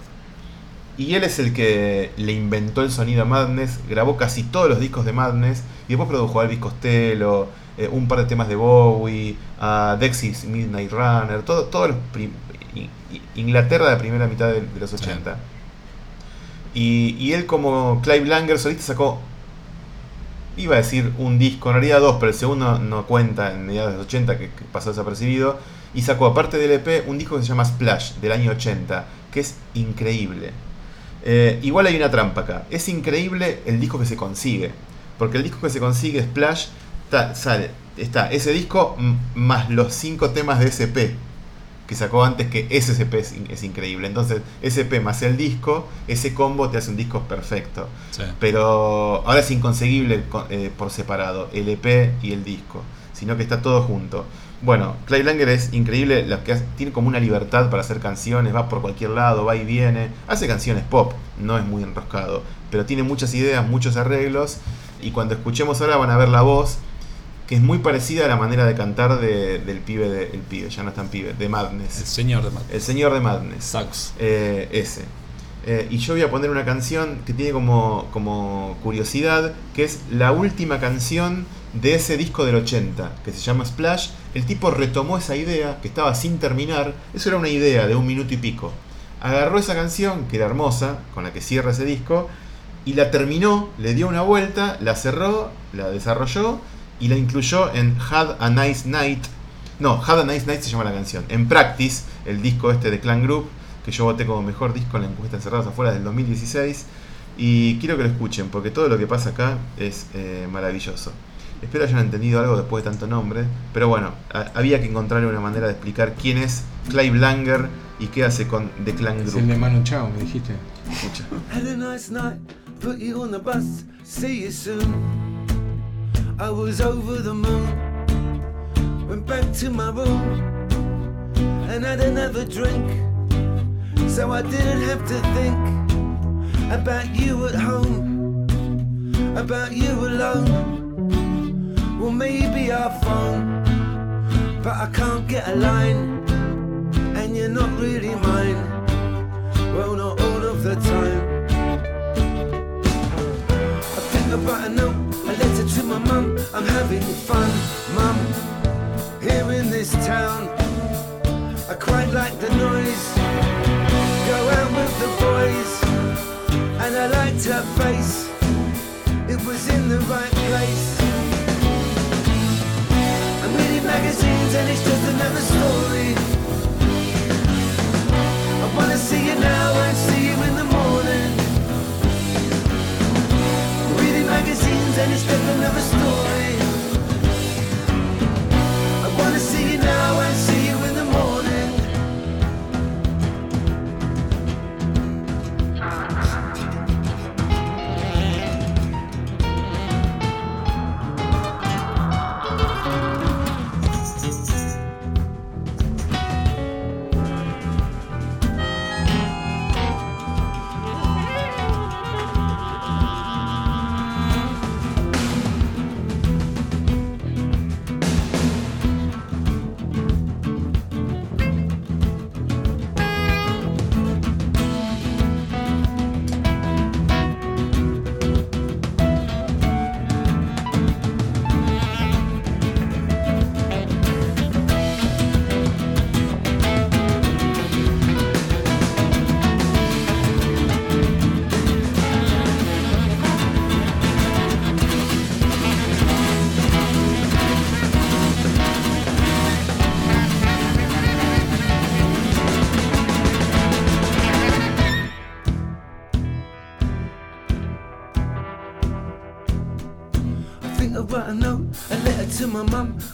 Y él es el que le inventó el sonido a Madness, grabó casi todos los discos de Madness y después produjo a Elvis Costello, eh, un par de temas de Bowie, a Dexys Midnight Runner, todo, todos los Inglaterra de la primera mitad de, de los 80. Y, y él como Clive Langer solista sacó, iba a decir un disco, en realidad dos, pero el segundo no cuenta en mediados de los 80 que, que pasó desapercibido. Y sacó aparte del EP un disco que se llama Splash del año 80, que es increíble. Eh, igual hay una trampa acá. Es increíble el disco que se consigue. Porque el disco que se consigue, Splash, está, sale, está ese disco más los cinco temas de SP que sacó antes que ese SP es, es increíble. Entonces, SP más el disco, ese combo te hace un disco perfecto. Sí. Pero ahora es inconseguible co- eh, por separado, el EP y el disco, sino que está todo junto. Bueno, Clive Langer es increíble, lo que hace- tiene como una libertad para hacer canciones, va por cualquier lado, va y viene, hace canciones pop, no es muy enroscado, pero tiene muchas ideas, muchos arreglos, y cuando escuchemos ahora van a ver la voz, que es muy parecida a la manera de cantar de- del pibe, de, el pibe, ya no es tan pibe, de El Madness, señor de Matt. el señor de Madness. Sax. Eh, ese. Eh, y yo voy a poner una canción que tiene como, como curiosidad, que es la última canción de ese disco del 80, que se llama Splash. El tipo retomó esa idea, que estaba sin terminar, eso era una idea de un minuto y pico. Agarró esa canción, que era hermosa, con la que cierra ese disco, y la terminó, le dio una vuelta, la cerró, la desarrolló y la incluyó en Had a Nice Night. No, Had a Nice Night se llama la canción. En Practice, el disco este de Clan Group, que yo voté como mejor disco en la encuesta Encerrados Afuera del 2016. Y quiero que lo escuchen, porque todo lo que pasa acá es eh, maravilloso. Espero hayan entendido algo después de tanto nombre, pero bueno, había que encontrarle una manera de explicar quién es Clive Langer y qué hace con The Clan Es Group. el de Manu Chao, me dijiste. Escucha. Had a nice night, put you on the bus, see you soon. I was over the moon, went back to my room and had another drink. So I didn't have to think about you at home, about you alone. Well, maybe I'll phone, but I can't get a line, and you're not really mine. Well, not all of the time. I think about a note, letter to my mum. I'm having fun, mum, here in this town. I quite like the noise. Go out with the boys, and I liked her face. It was in the right place. I'm reading magazines, and it's just another story. I wanna see you now and see you and it's driven of a story. My mum.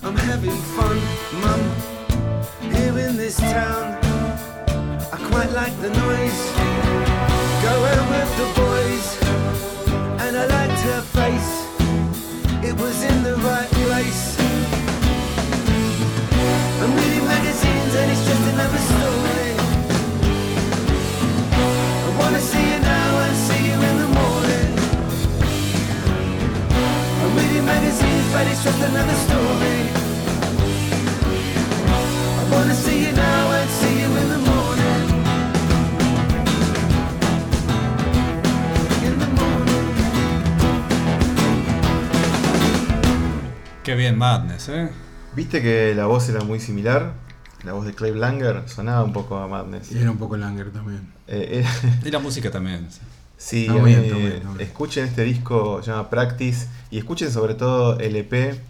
Qué bien Madness, ¿eh? ¿Viste que la voz era muy similar? La voz de Clay Langer sonaba un poco a Madness. Y era un poco Langer también. Eh, era- Y la música también. Sí, Está a bien, bien, escuchen este disco, se llama Practice, y escuchen sobre todo el EP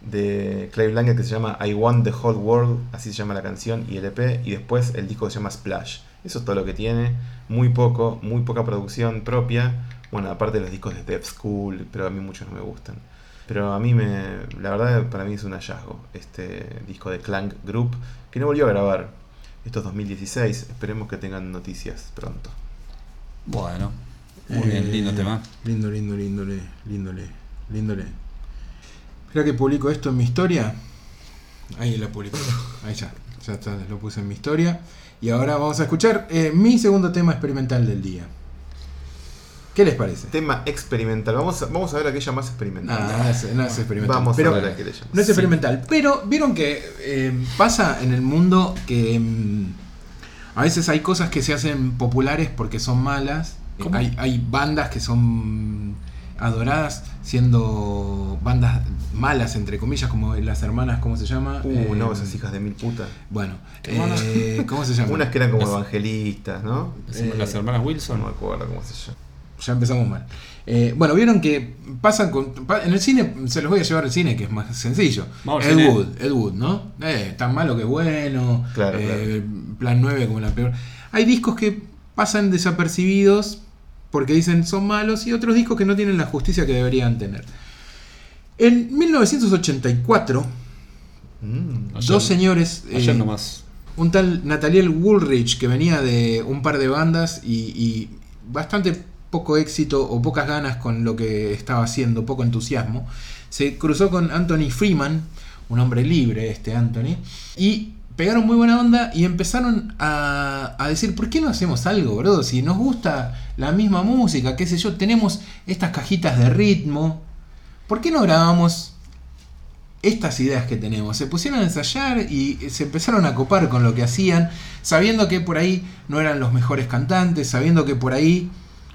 de Clay Blanket que se llama I Want the Whole World, así se llama la canción, y el EP, y después el disco se llama Splash. Eso es todo lo que tiene, muy poco, muy poca producción propia, bueno, aparte de los discos de Dev School, pero a mí muchos no me gustan. Pero a mí me, la verdad para mí es un hallazgo, este disco de Clank Group, que no volvió a grabar. Esto es 2016, esperemos que tengan noticias pronto. Bueno, muy bien, Eh, lindo tema. Lindo, lindo, lindole, lindole, lindole. Espera que publico esto en mi historia. Ahí la publico. Ahí ya. Ya está, lo puse en mi historia. Y ahora vamos a escuchar eh, mi segundo tema experimental del día. ¿Qué les parece? Tema experimental. Vamos a, vamos a ver aquella más experimental. Ah, no es, no es experimental. Vamos pero a ver aquella más. no es experimental. Pero vieron que eh, pasa en el mundo que mm, a veces hay cosas que se hacen populares porque son malas. Eh, ¿Cómo? Hay, hay bandas que son adoradas siendo bandas malas, entre comillas, como las hermanas, ¿cómo se llama? Uh, Eh, no, esas hijas de mil putas. Bueno, hermanas? eh, ¿cómo se llama? Unas que eran como Las- evangelistas, ¿no? eh, Las hermanas No Wilson. me acuerdo cómo se llama. Ya empezamos mal. Eh, bueno, vieron que pasan con. en el cine, se los voy a llevar al cine, que es más sencillo. Vamos Ed cine. Wood, Ed Wood, ¿no? Eh, tan malo que bueno. Claro, eh, Plan 9 como la peor. Hay discos que pasan desapercibidos porque dicen son malos y otros discos que no tienen la justicia que deberían tener. En 1984, Ayer- Mm. dos señores. Ayer eh, nomás. un tal Nathaniel Woolrich que venía de un par de bandas y, y bastante poco éxito o pocas ganas con lo que estaba haciendo, poco entusiasmo, se cruzó con Anthony Freeman, un hombre libre este Anthony, y pegaron muy buena onda y empezaron a, a decir, ¿por qué no hacemos algo, bro? Si nos gusta la misma música, qué sé yo, tenemos estas cajitas de ritmo, ¿por qué no grabamos estas ideas que tenemos. Se pusieron a ensayar y se empezaron a copar con lo que hacían, sabiendo que por ahí no eran los mejores cantantes, sabiendo que por ahí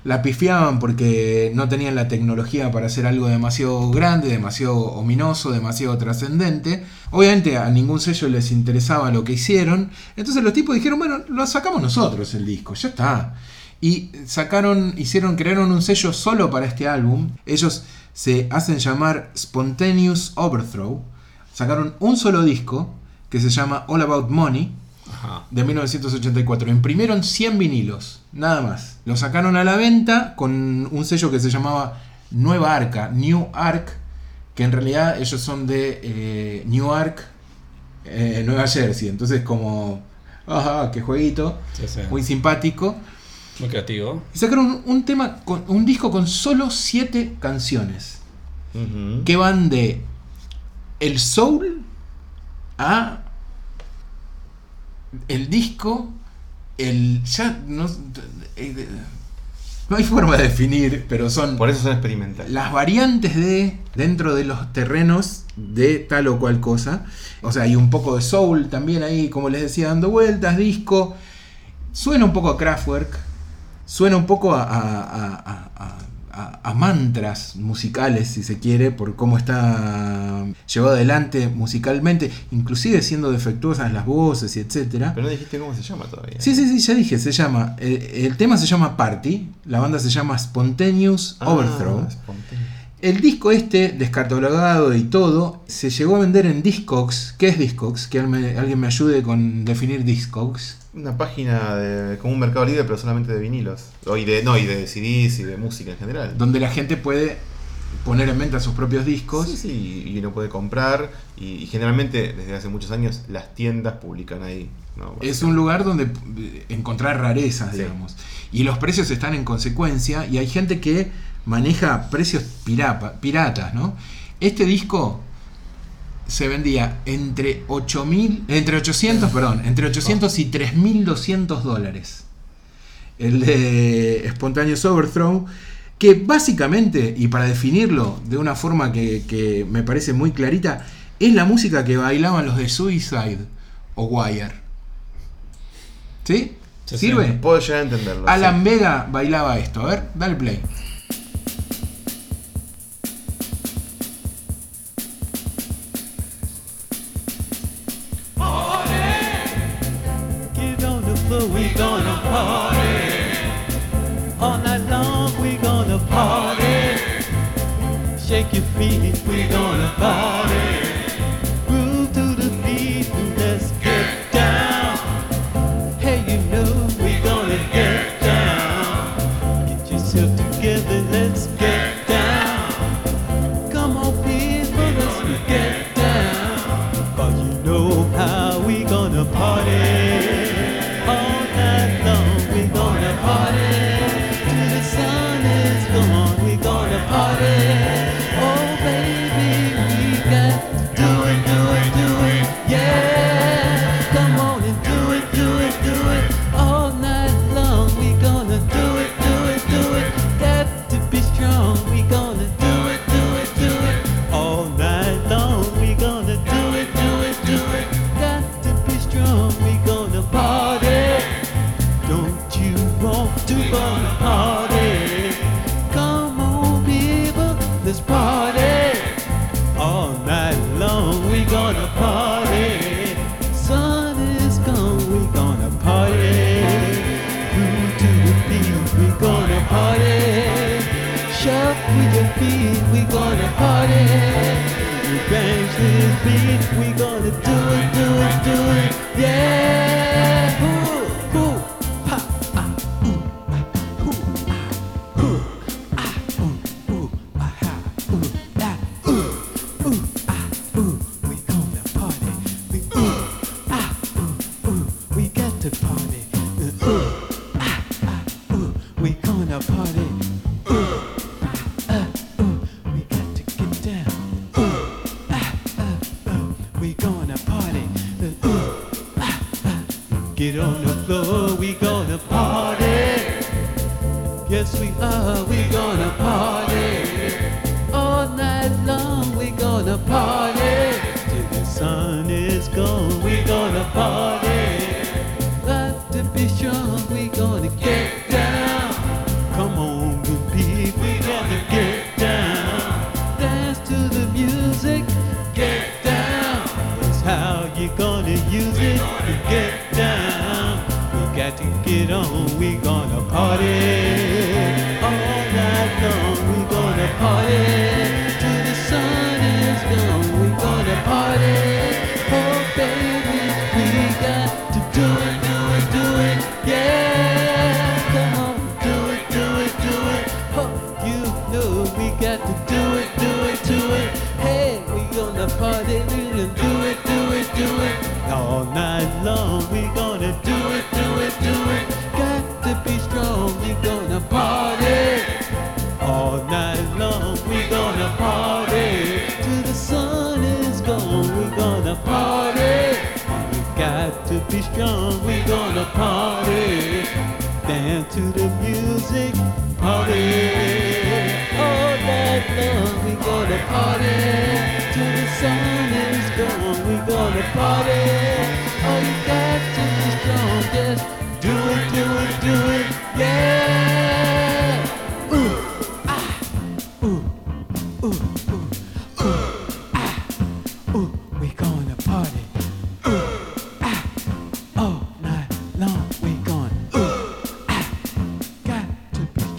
la pifiaban porque no tenían la tecnología para hacer algo demasiado grande, demasiado ominoso, demasiado trascendente. Obviamente a ningún sello les interesaba lo que hicieron. Entonces los tipos dijeron, bueno, lo sacamos nosotros el disco, ya está. Y sacaron, hicieron, crearon un sello solo para este álbum. Ellos se hacen llamar Spontaneous Overthrow. Sacaron un solo disco que se llama All About Money Ajá. de 1984. Imprimieron 100 vinilos, nada más. Lo sacaron a la venta con un sello que se llamaba Nueva Arca, New Arc, que en realidad ellos son de eh, New Arc, eh, Nueva Jersey. Entonces como, ajá, qué jueguito, Sí, sí. muy simpático. Muy creativo. Y sacaron un tema, con, un disco con solo 7 canciones, que van de el soul a el disco, el ya no, eh, no hay forma de definir, pero son Por eso son experimentales. las variantes de dentro de los terrenos de tal o cual cosa. O sea, hay un poco de soul también ahí, como les decía, dando vueltas, disco. Suena un poco a Kraftwerk, suena un poco a, a- a- a- a- mantras musicales, si se quiere, por cómo está llevado adelante musicalmente, inclusive siendo defectuosas las voces y etcétera. Pero no dijiste cómo se llama todavía. Sí, sí, sí, ya dije, se llama. El, el tema se llama Party, la banda se llama Spontaneous Ah, Overthrow. El disco este, descatalogado y todo, se llegó a vender en Discogs. ¿Qué es Discogs? Que alguien me ayude con definir Discogs una página de, como un mercado libre, pero solamente de vinilos. O y de, no, y de CDs y de música en general. Donde la gente puede poner en venta sus propios discos. Sí, sí y, y uno puede comprar. Y, generalmente, desde hace muchos años, las tiendas publican ahí. Es un lugar donde eh, encontrar rarezas, digamos. Y los precios están en consecuencia. Y hay gente que maneja precios piratas, ¿no? Este disco se vendía entre, 8 entre 800, perdón, entre 800 y 3.200 dólares. El de Spontaneous Overthrow, que básicamente, y para definirlo de una forma que, me parece muy clarita, es la música que bailaban los de Suicide o Wire. ¿Sí? ¿Sirve? Sí, puedo llegar a entenderlo. Alan. Vega bailaba esto. A ver, dale play. we gonna party. All night long we gonna party. Shake your feet, we gonna party.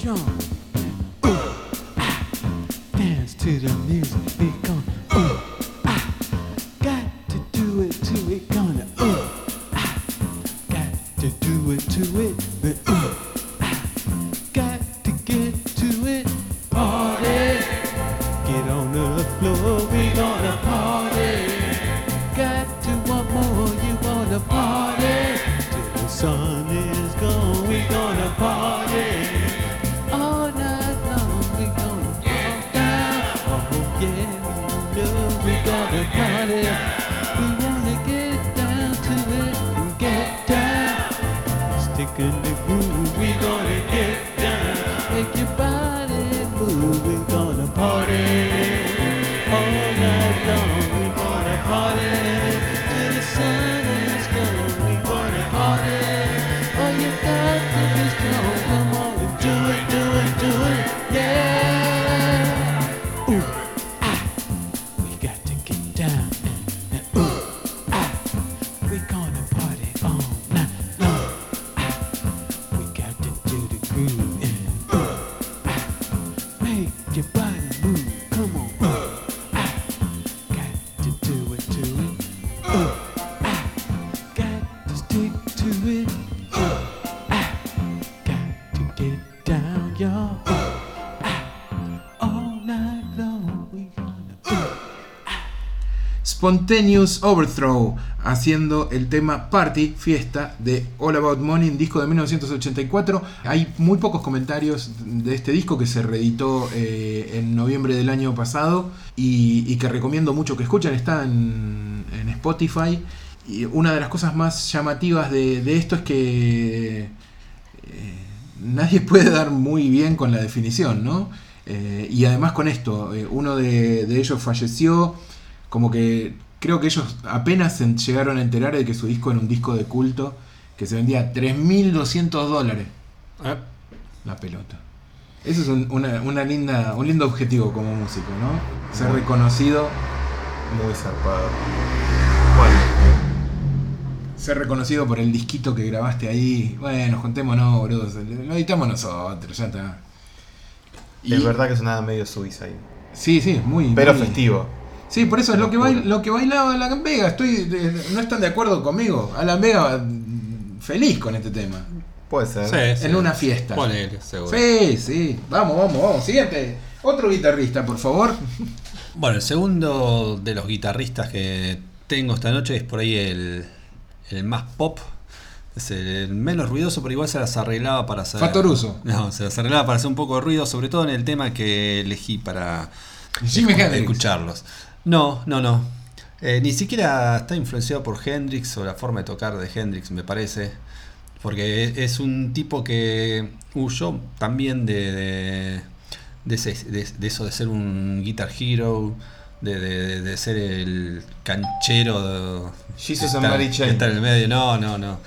Shaw. Spontaneous Overthrow haciendo el tema Party, fiesta de All About Money, disco de 1984. Hay muy pocos comentarios de este disco que se reeditó eh, en noviembre del año pasado y, que recomiendo mucho que escuchen. Está en, en Spotify. Y una de las cosas más llamativas de, esto es que eh, nadie puede dar muy bien con la definición, ¿no? Eh, y además con esto, uno de ellos falleció, como que creo que ellos apenas se llegaron a enterar de que su disco era un disco de culto que se vendía a 3.200 dólares. Eh, La pelota. Eso es un, una, una linda, un lindo objetivo como músico, ¿no? Ser Muy. reconocido, Muy zarpado. Bueno, ser reconocido por el disquito que grabaste ahí. Bueno, juntémonos, boludo. Lo editamos nosotros, ya está. Y- es verdad que sonaba medio Suicide. Sí, sí, muy. Pero muy- festivo. Sí, por eso es lo que, Locura. bail- lo que bailaba Alan Vega. Estoy, de- no están de acuerdo conmigo. Alan Vega mm, feliz con este tema. Puede ser. sí, sí. En una fiesta. Ponele, seguro. Sí, sí. Vamos, vamos, vamos. Siguiente. Otro guitarrista, por favor. Bueno, el segundo de los guitarristas que tengo esta noche es por ahí el, el más pop. Es el menos ruidoso, pero igual se las arreglaba para hacer. Fatoruso. No, se las arreglaba para hacer un poco de ruido, sobre todo en el tema que elegí para Jimi escu- Hendrix. No, no, no. Eh, ni siquiera está influenciado por Hendrix o la forma de tocar de Hendrix, me parece. Porque es un tipo que huyó también de, de, de ese- de- de eso de ser un guitar hero, de, ser el canchero. Jesus and está- Mary Chain. está en el medio. No, no, no.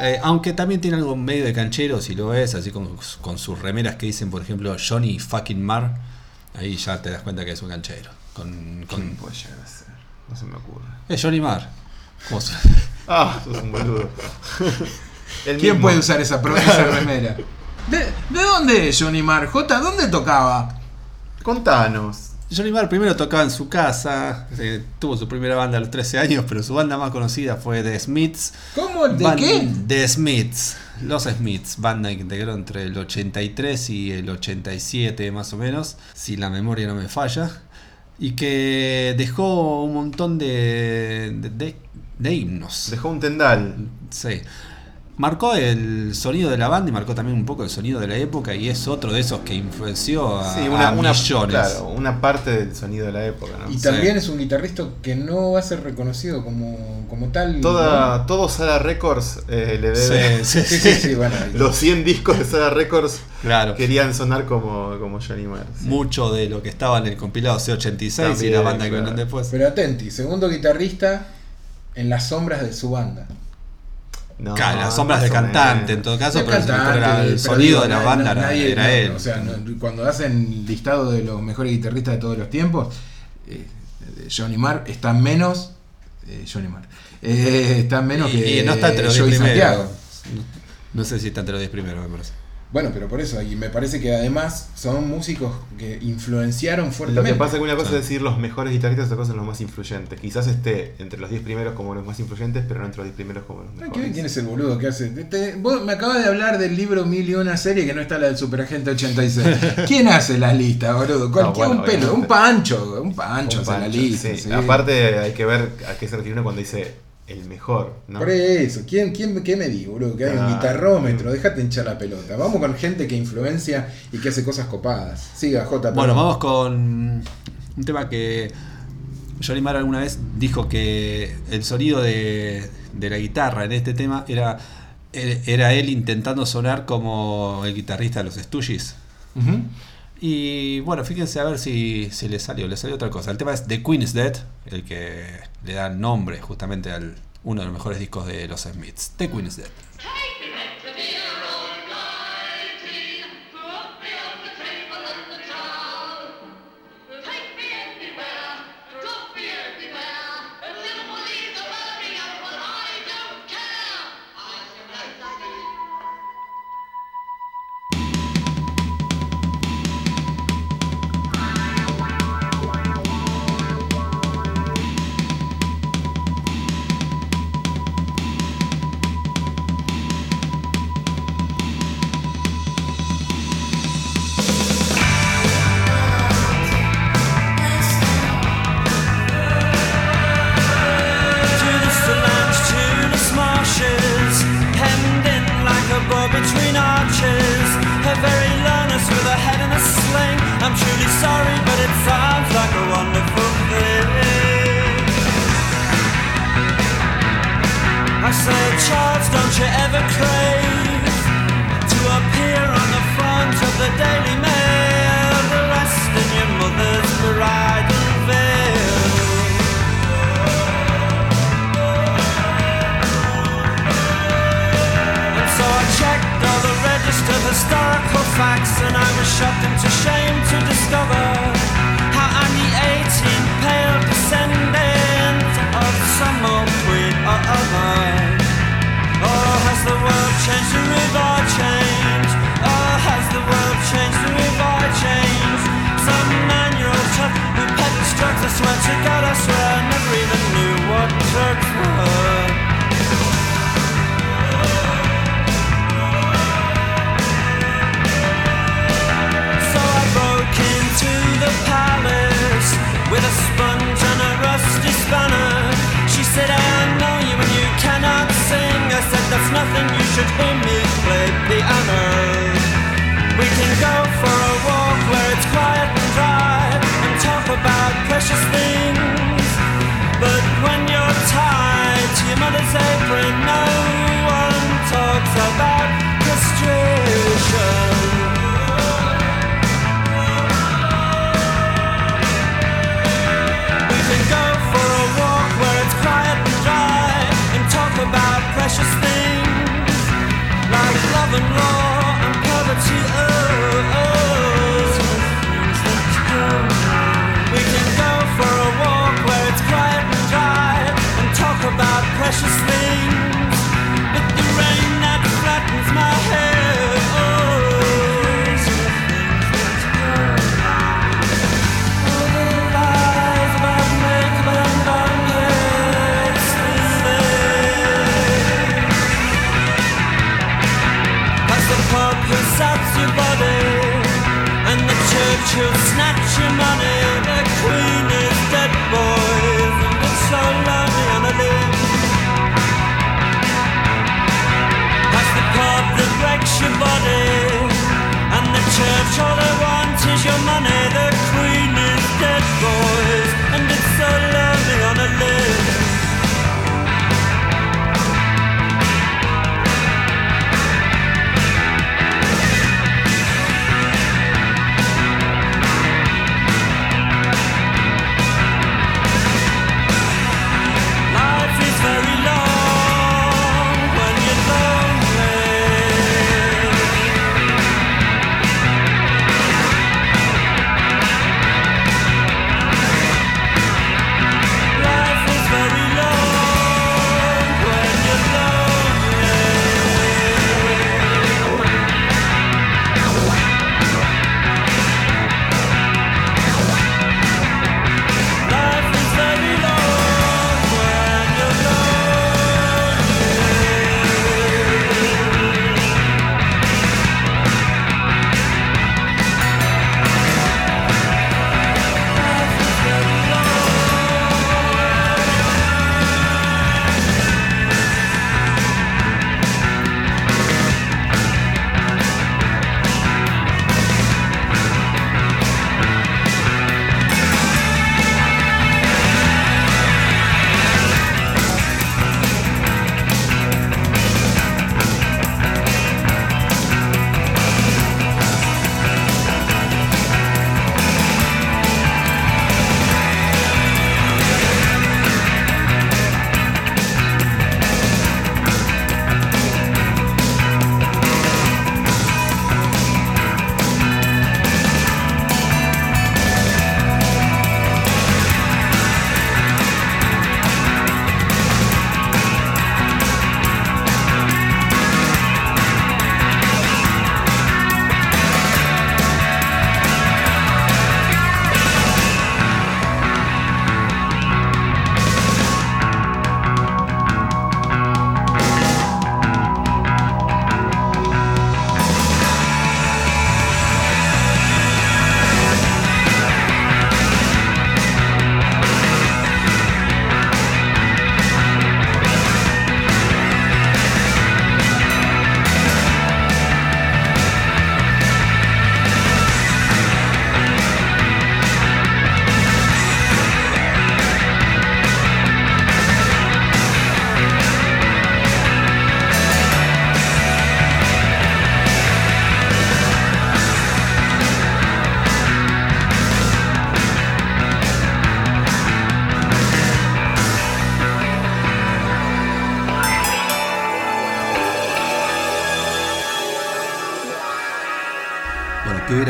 Eh, aunque también tiene algo medio de canchero, si lo ves, así con, con sus remeras que dicen, por ejemplo, Johnny fucking Mar. Ahí ya te das cuenta que es un canchero. Con, con- ¿Quién puede llegar a ser? No se me ocurre. es Johnny Marr. ¿Cómo se- Ah, sos un boludo. El ¿Quién mismo. puede usar esa, esa remera? ¿De, ¿De dónde es Johnny Marr? J, ¿dónde tocaba? Contanos. Johnny Marr primero tocaba en su casa, eh, tuvo su primera banda a los 13 años, pero su banda más conocida fue The Smiths. ¿Cómo? ¿De Ban- qué? The Smiths. Los Smiths, banda que integró entre el 83 y el 87 más o menos, si la memoria no me falla, y que dejó un montón de, de, de- de himnos. Dejó un tendal. Sí. Marcó el sonido de la banda y marcó también un poco el sonido de la época y es otro de esos que influenció a, Sí, una, a una, millones. claro, una parte del sonido de la época, ¿no? Y Sí. también es un guitarrista que no va a ser reconocido como, como tal. Toda, todo Sala Records eh, le debe. Sí, ¿no? Sí, sí, sí, bueno. Los 100 discos de Sala Records Claro. querían sonar como, como Johnny Marr. sí. Mucho de lo que estaba en el compilado C86 y la banda que vendrán después. Pero atenti, segundo guitarrista en las sombras de su banda. No, Claro, las sombras del cantante menos. en todo caso, El pero, cantante, era el pero sonido digo, de la banda era, nadie- era no, él. O sea, no- cuando hacen listado de los mejores guitarristas de todos los tiempos, eh, Johnny Marr está menos. eh, Johnny Marr. eh, está menos y, que. y no está entre los 10 Joey primeros. No sé si está entre los 10 primeros, me parece. Bueno, pero por eso, y me parece que además son músicos que influenciaron Lo fuertemente. que pasa es que una cosa Sí. es decir los mejores guitarristas, otra cosa es los más influyentes. Quizás esté entre los 10 primeros como los más influyentes, pero no entre los 10 primeros como los mejores. ¿quién, es el boludo que hace? Te- vos me acabas de hablar del libro Mil y una serie que no está la del Superagente 86. ¿Quién hace las listas, boludo? Cualquier bueno, un pelo, obviamente. un pancho, un pancho Un hace la lista. sí. sí. Aparte hay que ver a qué se refiere uno cuando dice el mejor, ¿no? Por eso, ¿quién, quién qué me digo, boludo? Que hay un guitarrómetro, déjate hinchar la pelota. Vamos con gente que influencia y que hace cosas copadas. Siga, J. Bueno, vamos con un tema que Johnny Marr alguna vez dijo que el sonido de, de la guitarra en este tema era, era él intentando sonar como el guitarrista de los Stooges. Uh. Y bueno, fíjense a ver si, si le salió. Le salió otra cosa. El tema es The Queen is Dead, el que le da nombre justamente al uno de los mejores discos de los Smiths. The Queen is Dead.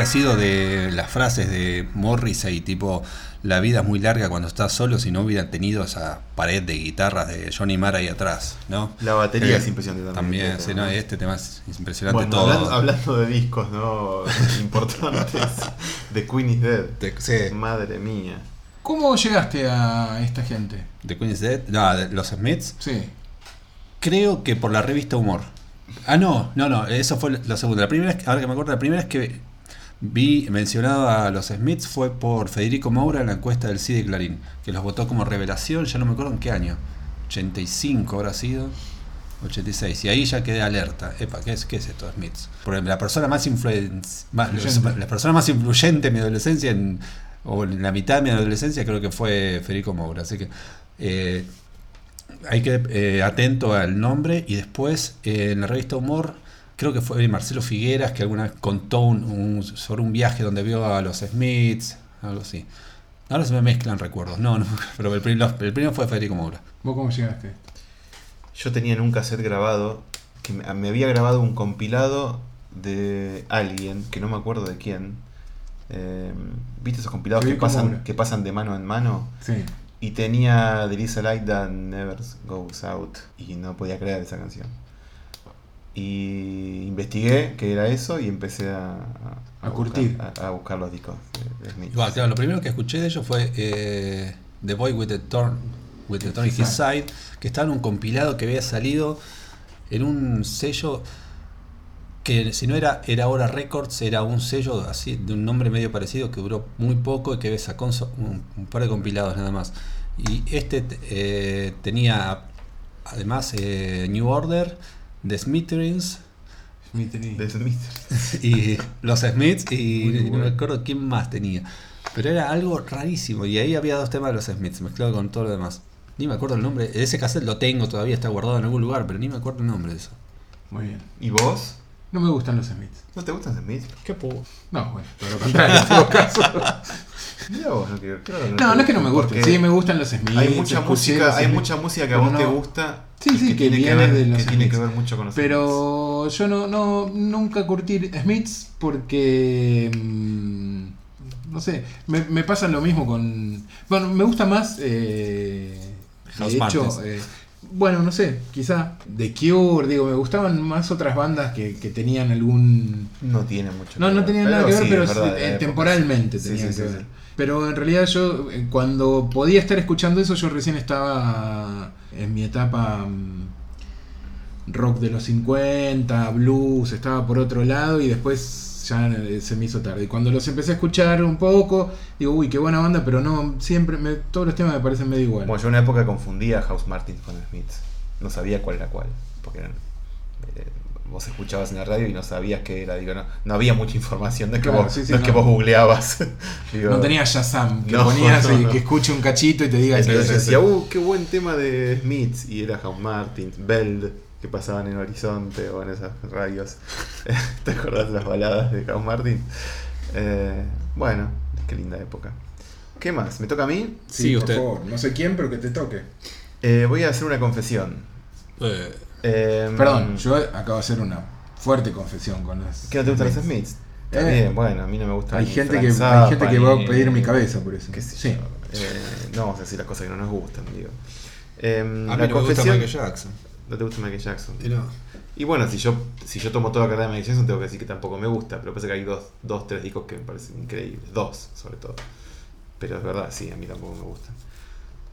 ¿Qué hubiera sido de las frases de Morrissey tipo la vida es muy larga cuando estás solo si no hubiera tenido esa pared de guitarras de Johnny Marr ahí atrás, ¿no? La batería Eh, es impresionante también. También, sí, no, este tema es impresionante Bueno, todo. hablando, hablando de discos no importantes, The Queen is Dead. De- sí, Madre mía. ¿Cómo llegaste a esta gente? The Queen is Dead. No, de los Smiths. Sí. Creo que por la revista Humor. Ah, no, no, no, eso fue la segunda. La primera ahora que me acuerdo, la primera vez que vi mencionado a los Smiths fue por Federico Moura en la encuesta del CIDE Clarín, que los votó como revelación, ya no me acuerdo en qué año. 85 habrá sido. 86. Y ahí ya quedé alerta. Epa, ¿qué es, qué es esto, Smiths? Porque la persona más, la persona más influyente en mi adolescencia, en- o en la mitad de mi adolescencia, creo que fue Federico Moura. Así que eh, hay que eh, atento al nombre y después eh, en la revista Humor creo que fue Marcelo Figueras que alguna vez contó un- un- sobre un viaje donde vio a los Smiths algo así ahora se me mezclan recuerdos no, no pero el, prim- los- el primero fue Federico Moura ¿Vos cómo llegaste? Yo tenía en un cassette grabado que me, me había grabado un compilado de alguien, que no me acuerdo de quién. Eh, ¿Viste esos compilados que pasan, Moura. que pasan de mano en mano? Sí. Y tenía There is a light that never goes out. Y no podía creer esa canción. Y investigué qué era eso y empecé a, A curtir. buscar, a, a buscar los discos de, de Smith. Igual, claro, lo primero que escuché de ellos fue eh, The Boy with the Thorn with the Thorn in His Side que estaba en un compilado que había salido en un sello que si no era era Hora Records, era un sello así de un nombre medio parecido que duró muy poco y que sacó un- un par de compilados nada más. Y este eh, tenía además eh, New Order, The Smithereens Smith. y los Smiths y Muy no me acuerdo quién más tenía. Pero era algo rarísimo y ahí había dos temas de los Smiths mezclado con todo lo demás. Ni me acuerdo el nombre. Ese cassette lo tengo todavía, está guardado en algún lugar, pero ni me acuerdo el nombre de eso. Muy bien. ¿Y vos? No me gustan los Smiths. ¿No te gustan Smith? ¿Qué No, bueno, todo lo contrario, en todo caso. Mira vos, no quiero. claro que No, no es que no me gusten. Sí, me gustan los Smiths. Hay mucha música, los hay Smiths, mucha música que a vos te no- gusta. Sí, sí, que tiene viene ver, de los que tiene que Smiths. ver mucho con los Smiths. Pero yo no, no nunca curtí Smiths porque mm, no sé, me, me pasa lo mismo con bueno, me gusta más eh, de hecho, eh, bueno, no sé, quizá The Cure, digo, me gustaban más otras bandas que, que tenían algún no tiene mucho. no, que no tenían nada que ver, sí, pero verdad, eh, temporalmente Sí, tenían sí, que ver. Pero en realidad yo, eh, cuando podía estar escuchando eso, yo recién estaba en mi etapa mm, rock de los 50, blues, estaba por otro lado y después ya eh, se me hizo tarde. Y cuando los empecé a escuchar un poco, digo, uy, qué buena banda, pero no, siempre, me- todos los temas me parecen medio igual. Bueno, yo en una época confundía House Martin con Smiths. No sabía cuál era cuál. Porque eran. Vos escuchabas en la radio y no sabías qué era. Digo, no, no había mucha información. No es que, Claro, vos, sí, sí, no es que vos googleabas. Digo, no tenía Shazam, que No, ponías no, y que escuche un cachito y te diga Entonces que- decía, uh, qué buen tema de Smiths. Y era House Martin, Beld, que pasaban en Horizonte o en esas radios. ¿Te acordás de las baladas de House Martin? Eh, bueno, qué linda época. ¿Qué más? ¿Me toca a mí? Sí, Sí, por usted. favor, no sé quién, pero que te toque. Eh, voy a hacer una confesión. Eh, Eh, Perdón, yo acabo de hacer una fuerte confesión con los. ¿Qué no te gustan los Smiths? Está Eh. bien, bueno, a mí no me gusta Hay gente, que, hay Zappa, gente que va a pedir mi cabeza por eso. qué sé sí. yo. Eh, no vamos a decir las cosas que no nos gustan, digo. Eh, a mí la no me gusta confesión. Michael Jackson. No te gusta Michael Jackson. Y no. Y bueno, si yo, si yo tomo toda la carrera de Michael Jackson, tengo que decir que tampoco me gusta. Pero pasa que hay dos, dos, tres discos que me parecen increíbles. Dos, sobre todo. Pero es verdad, sí, a mí tampoco me gustan.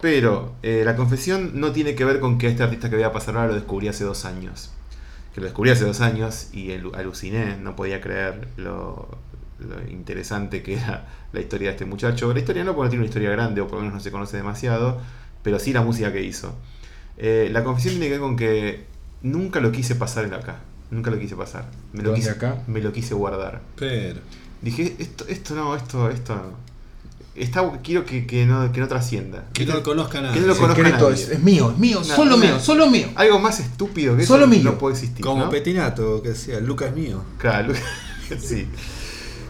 Pero eh, la confesión no tiene que ver con que este artista que voy a pasar ahora lo descubrí hace dos años. Que lo descubrí hace dos años y aluciné, no podía creer lo, lo interesante que era la historia de este muchacho. La historia no porque no tiene una historia grande o por lo menos no se conoce demasiado, pero sí la música que hizo. Eh, la confesión tiene que ver con que nunca lo quise pasar en acá. Nunca lo quise pasar. Me lo ¿Dónde quise, acá? me lo quise guardar. Pero. Dije, esto, esto no, esto, esto no. Está, quiero que, que no, que no trascienda. Que no lo conozca nadie. Que no lo conozca secreto nadie. es, es mío, es mío, solo una- mío, solo mío. Algo más estúpido que Solo eso mío. no puede existir. Como ¿no? Petinato, que decía, Lucas mío. Claro, sí.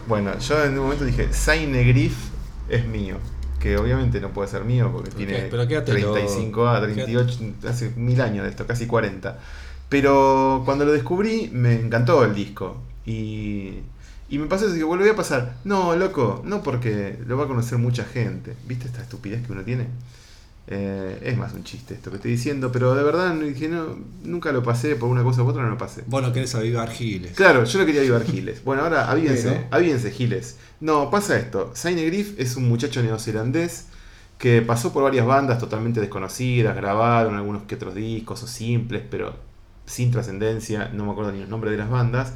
Bueno, yo en un momento dije, Saine Griff es mío. Que obviamente no puede ser mío porque Pero tiene pero quédatelo- 35A, 38, hace mil años de esto, casi 40. Pero cuando lo descubrí me encantó el disco. Y, Y me pasó eso, digo, volví a pasar. No, loco, no porque lo va a conocer mucha gente. ¿Viste esta estupidez que uno tiene? Eh, es más un chiste esto que estoy diciendo, pero de verdad dije, no, nunca lo pasé por una cosa u otra, no lo pasé. Vos no querés avivar Giles. Claro, yo no quería avivar Giles. Bueno, ahora avíense, ¿no? avíense Giles. No, pasa esto. Zaine Griff es un muchacho neozelandés que pasó por varias bandas totalmente desconocidas, grabaron algunos que otros discos o simples, pero sin trascendencia, no me acuerdo ni el nombre de las bandas.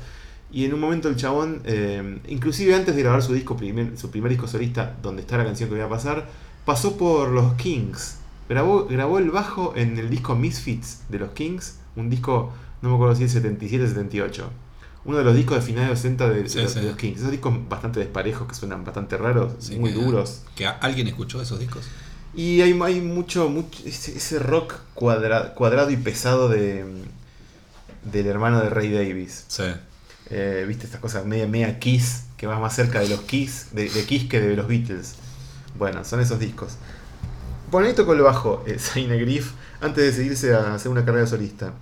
Y en un momento el chabón, eh, inclusive antes de grabar su disco primer, su primer disco solista, donde está la canción que voy a pasar, pasó por los Kings. Grabó, grabó el bajo en el disco Misfits de los Kings, un disco, no me acuerdo si es 77-78. Uno de los discos de finales de los 60 de, Sí, de sí. de los Kings. Esos discos bastante desparejos, que suenan bastante raros, Sí, muy que- duros. Que alguien escuchó esos discos. Y hay, hay mucho, mucho ese, ese rock cuadra- cuadrado y pesado de del hermano de Ray Davis. Sí. Eh, Viste estas cosas media, media Kiss, que va más cerca de los Kiss, de, de Kiss que de los Beatles. Bueno, son esos discos. Bueno, ahí tocó el bajo, eh, Griff, antes de seguirse a hacer una carrera solista.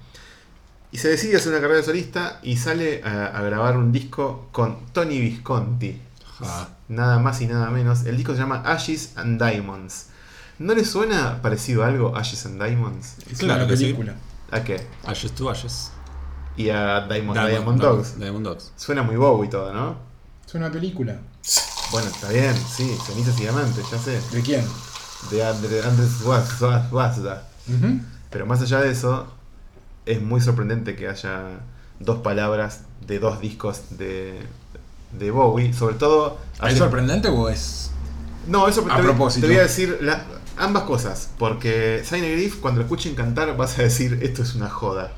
Y se decide hacer una carrera solista y sale a, a grabar un disco con Tony Visconti. Ah. Nada más y nada menos. El disco se llama Ashes and Diamonds. ¿No le suena parecido a algo Ashes and Diamonds? Es Claro una que sí. película. ¿A qué? Ashes to Ashes. Y a Diamond, Diamond- Diamond Dogs. Diamond Dogs. Suena muy Bowie todo, ¿no? Es una película. Bueno, está bien, sí, cenizas y diamantes, ya sé. ¿De quién? De Andrés Wazda. Pero más allá de eso, es muy sorprendente que haya dos palabras de dos discos de, de Bowie. Sobre todo. ¿Es sorprendente o es.? No, eso A te, propósito. te voy a decir la- ambas cosas. Porque Zayn Griff, cuando lo escuchen cantar, vas a decir esto es una joda.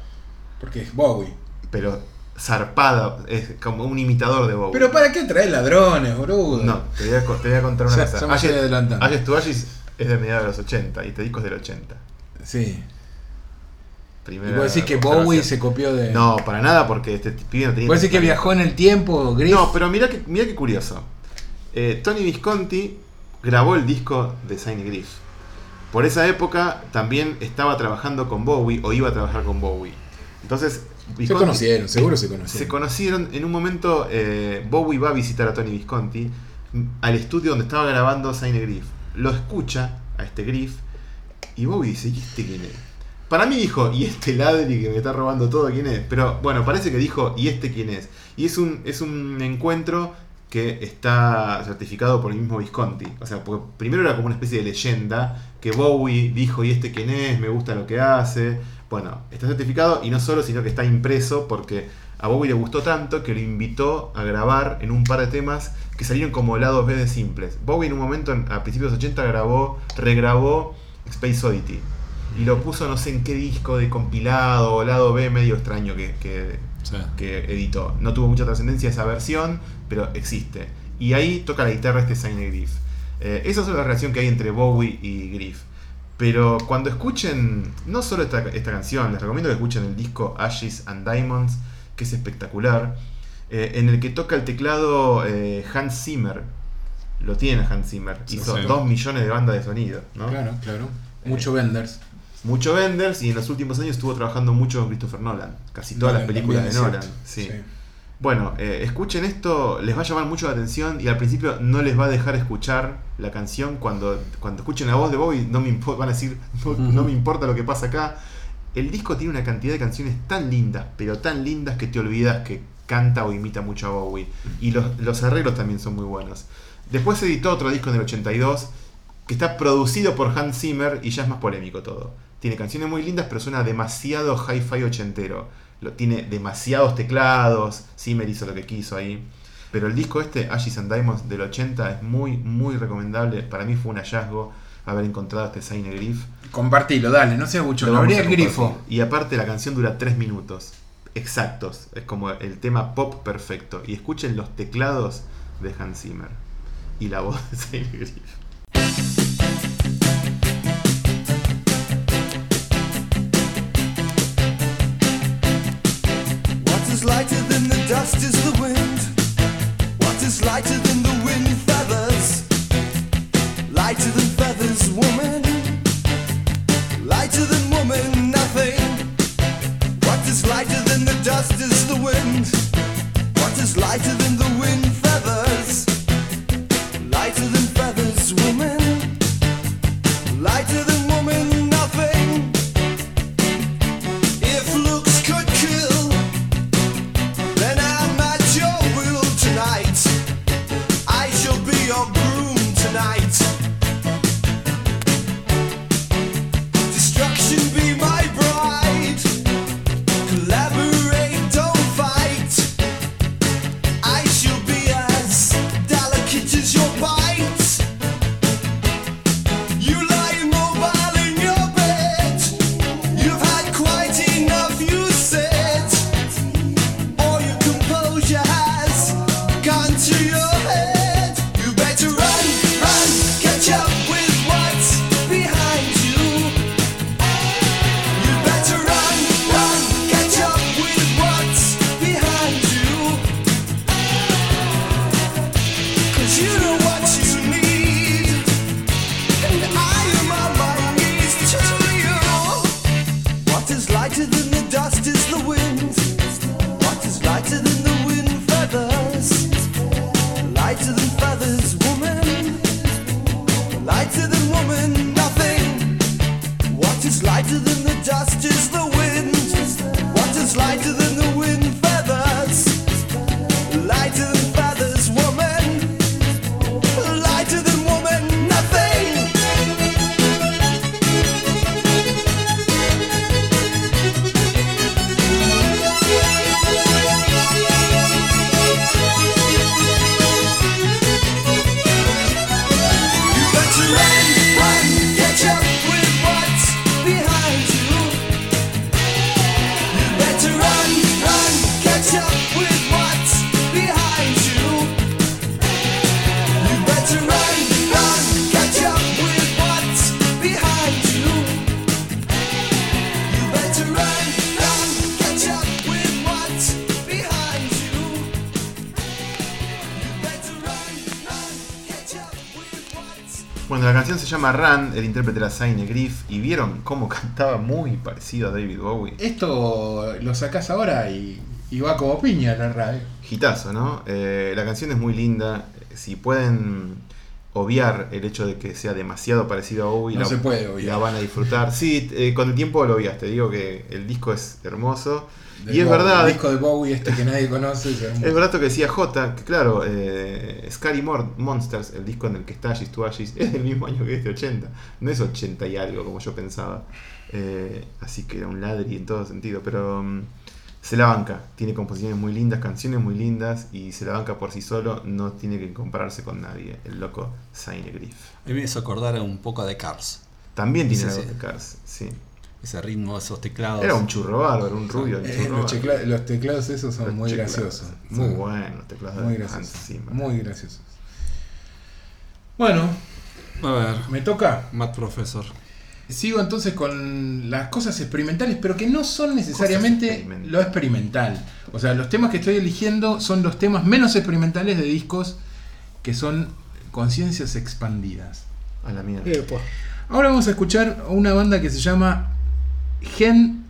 Porque es Bowie. Pero zarpada, es como un imitador de Bowie. Pero ¿para qué traer ladrones, boludo? No, te voy a, te voy a contar una cosa. to Ashes es de mediados de los 80 y este disco es del 80. Sí. Y Primera vos decís que. Bowie se copió de. No, para nada, porque este pibe no tenía. Vos decís que viajó en el tiempo, Griff. No, pero mira que, qué curioso. Eh, Tony Visconti grabó el disco de Zayn Griff. Por esa época también estaba trabajando con Bowie o iba a trabajar con Bowie. Entonces, se conocieron, seguro se Se conocieron. conocieron, en un momento eh, Bowie va a visitar a Tony Visconti m- al estudio donde estaba grabando Zayn Griff. Lo escucha a este Griff y Bowie dice, ¿y este quién es? Para mí dijo, ¿y este ladri que me está robando todo quién es? Pero bueno, parece que dijo, ¿y este quién es? Y es un, es un encuentro que está certificado por el mismo Visconti. O sea, porque primero era como una especie de leyenda que Bowie dijo, ¿y este quién es? Me gusta lo que hace. Bueno, está certificado y no solo, sino que está impreso porque a Bowie le gustó tanto que lo invitó a grabar en un par de temas que salieron como lados B de simples. Bowie en un momento, en- a principios de los 80, grabó, regrabó Space Oddity. Y lo puso no sé en qué disco de compilado o lado B medio extraño que, que, Sí. que editó. No tuvo mucha trascendencia esa versión, pero existe. Y ahí toca la guitarra este Zayn Griff. Eh, esa es la relación que hay entre Bowie y Griff. Pero cuando escuchen, no solo esta, esta canción, les recomiendo que escuchen el disco Ashes and Diamonds, que es espectacular, eh, en el que toca el teclado eh, Hans Zimmer. Lo tiene Hans Zimmer. Sí, Hizo sí. dos millones de bandas de sonido. ¿no? Claro, claro. Mucho Benders. Mucho Benders y en los últimos años estuvo trabajando mucho con Christopher Nolan. Casi todas las películas de Nolan. Sí. Bueno, eh, escuchen esto, les va a llamar mucho la atención y al principio no les va a dejar escuchar la canción. Cuando, cuando escuchen la voz de Bobby no me van a decir, no, no me importa lo que pasa acá. El disco tiene una cantidad de canciones tan lindas, pero tan lindas que te olvidas que canta o imita mucho a Bowie. Y los, los arreglos también son muy buenos. Después se editó otro disco en el 82 que está producido por Hans Zimmer y ya es más polémico todo. Tiene canciones muy lindas, pero suena demasiado hi-fi ochentero. Lo, tiene demasiados teclados. Zimmer hizo lo que quiso ahí. Pero el disco este, Ashes and Diamonds del 80, es muy, muy recomendable. Para mí fue un hallazgo haber encontrado este Zayn Griff. Compartilo, dale, no seas mucho. Lo No vamos abrí el grifo. Y aparte la canción dura 3 minutos. Exactos. Es como el tema pop perfecto. Y escuchen los teclados de Hans Zimmer. Y la voz de Zayn Griff. Run, el intérprete era Zayn Griff, y vieron cómo cantaba muy parecido a David Bowie. Esto lo sacás ahora y, y va como piña la radio. Gitazo, ¿no? Eh, la canción es muy linda. Si pueden obviar el hecho de que sea demasiado parecido a Bowie, No la, se puede obviar. la van a disfrutar. Sí, eh, con el tiempo lo obviaste. Digo que el disco es hermoso. Del y es Bowie, verdad, El disco de Bowie, este que nadie conoce, es es verdad lo que decía J, que claro, eh, Scary Monsters, el disco en el que está Ashes to Ashes, es del mismo año que este 80. No es 80 y algo como yo pensaba. Eh, así que era un ladri en todo sentido, pero mm, se la banca. Tiene composiciones muy lindas, canciones muy lindas y se la banca por sí solo. No tiene que compararse con nadie. El loco Zayn Griff. A mí me hizo acordar un poco de Cars. También tiene Sí, voz de Cars, sí. Ese ritmo, esos teclados. Era un churro bárbaro, un rubio. un Eh, churro los, teclados esos son Los muy graciosos. Muy buenos los teclados Muy de graciosos. Zimmer. Muy graciosos. Bueno, A ver, me toca. Matt Professor. Sigo entonces con las cosas experimentales, pero que no son necesariamente lo experimental. O sea, los temas que estoy eligiendo son los temas menos experimentales de discos que son conciencias expandidas. A la mierda. Ahora vamos a escuchar a una banda que se llama Gen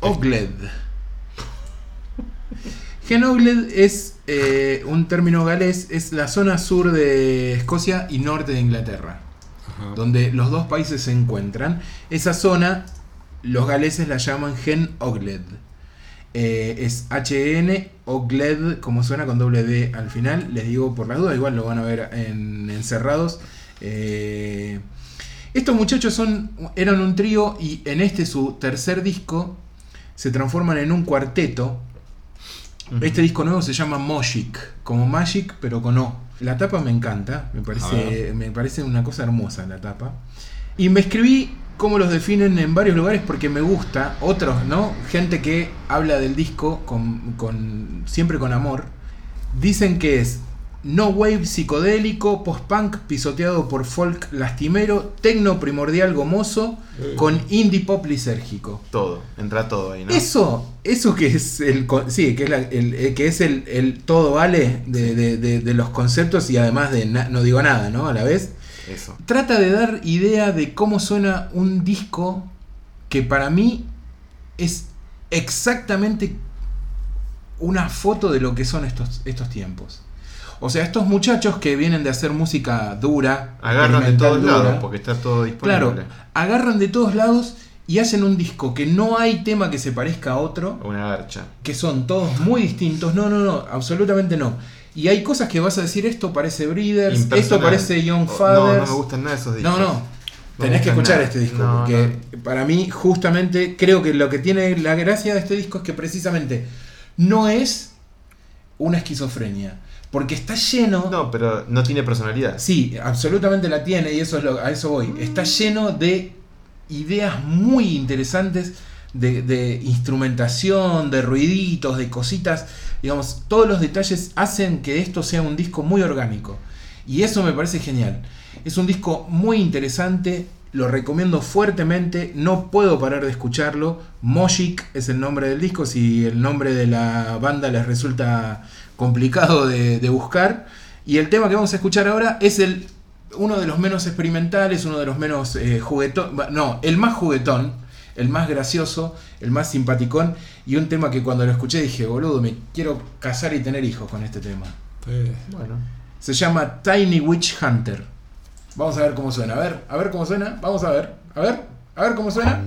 Ogled. Gen Ogled es eh, un término galés, es la zona sur de Escocia y norte de Inglaterra, Ajá. donde los dos países se encuentran. Esa zona, los galeses la llaman Gen Ogled. Eh, es HN Ogled, como suena con doble D al final. Les digo por las dudas, igual lo van a ver en Encerrados. Eh, estos muchachos son, eran un trío y en este su tercer disco se transforman en un cuarteto. Este disco nuevo se llama Moshik, como Magic pero con O. La tapa me encanta, me parece, me parece una cosa hermosa la tapa. Y me escribí cómo los definen en varios lugares porque me gusta. Otros, ¿no? Gente que habla del disco con, con- siempre con amor. Dicen que es no wave psicodélico, post-punk pisoteado por folk lastimero, tecno primordial gomoso, con indie pop lisérgico. Todo, entra todo ahí, ¿no? Eso, eso que es el sí, que es, la- el, el- que es el, el todo vale de, de- de- de los conceptos y además de na- no digo nada, ¿no? A la vez. Eso. Trata de dar idea de cómo suena un disco que para mí es exactamente una foto de lo que son estos, estos tiempos. O sea, estos muchachos que vienen de hacer música dura, Agarran de todos dura, lados porque está todo disponible. Claro, agarran de todos lados y hacen un disco que no hay tema que se parezca a otro, Una garcha. que son todos muy distintos. No, no, no, absolutamente no. Y hay cosas que vas a decir, esto parece Breeders, esto parece Young Fathers. No, no me gustan nada esos discos. No, no. No Tenés que escuchar nada. este disco, No, porque para mí, justamente, creo que lo que tiene la gracia de este disco es que precisamente no es una esquizofrenia. Porque está lleno. No, pero no tiene personalidad. Sí, absolutamente la tiene y eso es lo, a eso voy. Está lleno de ideas muy interesantes de, de instrumentación, de ruiditos, de cositas. Digamos, todos los detalles hacen que esto sea un disco muy orgánico. Y eso me parece genial. Es un disco muy interesante, lo recomiendo fuertemente, no puedo parar de escucharlo. Moshik es el nombre del disco, si el nombre de la banda les resulta complicado de, de buscar. Y el tema que vamos a escuchar ahora es el uno de los menos experimentales, uno de los menos eh, juguetón, no, el más juguetón, el más gracioso, el más simpaticón y un tema que cuando lo escuché dije, boludo, me quiero casar y tener hijos con este tema. Bueno. Se llama Tiny Witch Hunter. Vamos a ver cómo suena. A ver, a ver cómo suena. Vamos a ver. A ver, a ver cómo suena.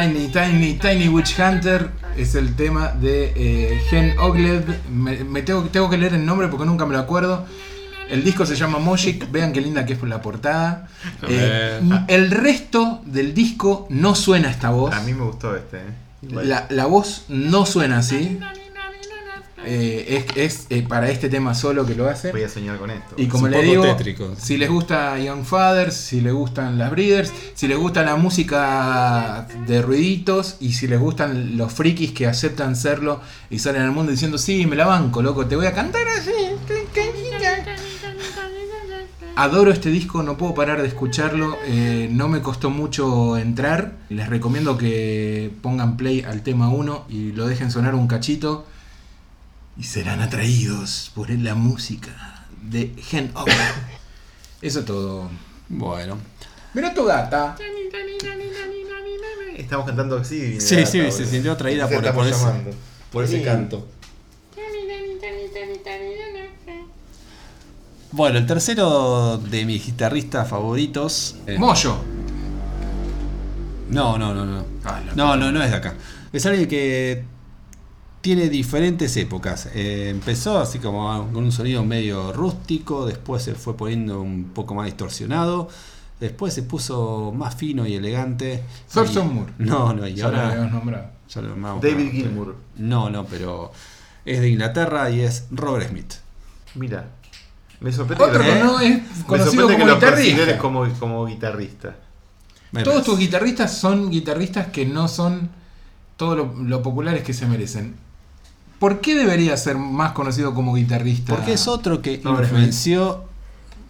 Tiny, Tiny, Tiny Witch Hunter es el tema de eh, Gen Ogled. Me, me tengo, tengo que leer el nombre porque nunca me lo acuerdo. El disco se llama Mojik, vean qué linda que es por la portada. Eh, el resto del disco no suena esta voz. A mí me gustó este. ¿eh? La, la voz no suena así. Eh, es es, eh, para este tema solo que lo hace. Voy a soñar con esto. Y como un le poco digo, tétrico. si les gusta Young Fathers, si les gustan las Breeders, si les gusta la música de ruiditos y si les gustan los frikis que aceptan serlo y salen al mundo diciendo, sí, me la banco, loco, te voy a cantar así. Adoro este disco, no puedo parar de escucharlo, eh, no me costó mucho entrar. Les recomiendo que pongan play al tema 1 y lo dejen sonar un cachito y serán atraídos por la música de Gen Ogre. Eso es todo. Bueno. Mira tu gata. Estamos cantando así. Sí, la sí, gata, se sintió atraída por, por ese, por ese canto. Bueno, el tercero de mis guitarristas favoritos. eh, Moyo. no, no, no, no. Ah, No, no, no es de acá. Es alguien que tiene diferentes épocas. Eh, empezó así como con un sonido medio rústico, después se fue poniendo un poco más distorsionado, después se puso más fino y elegante. Thurston Moore. No, no, y Ya lo ahora habíamos nombrado. ya lo nombramos. David Gilmour. No, no, pero es de Inglaterra y es Robert Smith. Mira. Me sorprende Otro que que no es conocido que como lo guitarrista. como, como guitarrista. Me Todos tus guitarristas son guitarristas que no son todo lo, lo populares que se merecen. ¿Por qué debería ser más conocido como guitarrista? Porque es otro que influenció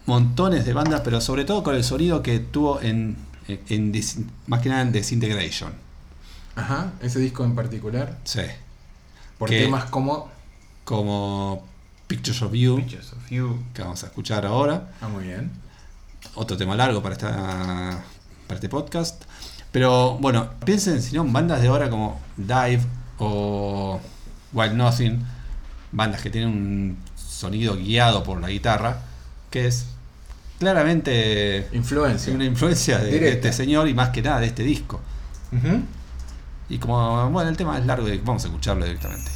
montones de bandas, pero sobre todo con el sonido que tuvo en, en Dis- más que nada en Disintegration. Ajá, ese disco en particular. Sí. Por Que- temas como. Como Pictures of You, Pictures of You. que vamos a escuchar ahora. Ah, muy bien. Otro tema largo para, esta, para este podcast. Pero bueno, piensen si no en bandas de ahora como Dive o Wild Nothing, bandas que tienen un sonido guiado por la guitarra, que es claramente Influencia. una influencia de, este señor y más que nada de este disco. Y como, bueno, el tema es largo, vamos a escucharlo directamente.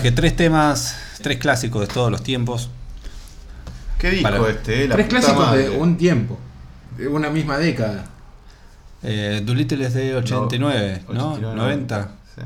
Traje tres temas, tres clásicos de todos los tiempos. ¿Qué disco Para- este? eh? La Tres clásicos madre. de un tiempo, de una misma década. Eh, Doolittle es de 89, ¿no? 89, 90. Sí.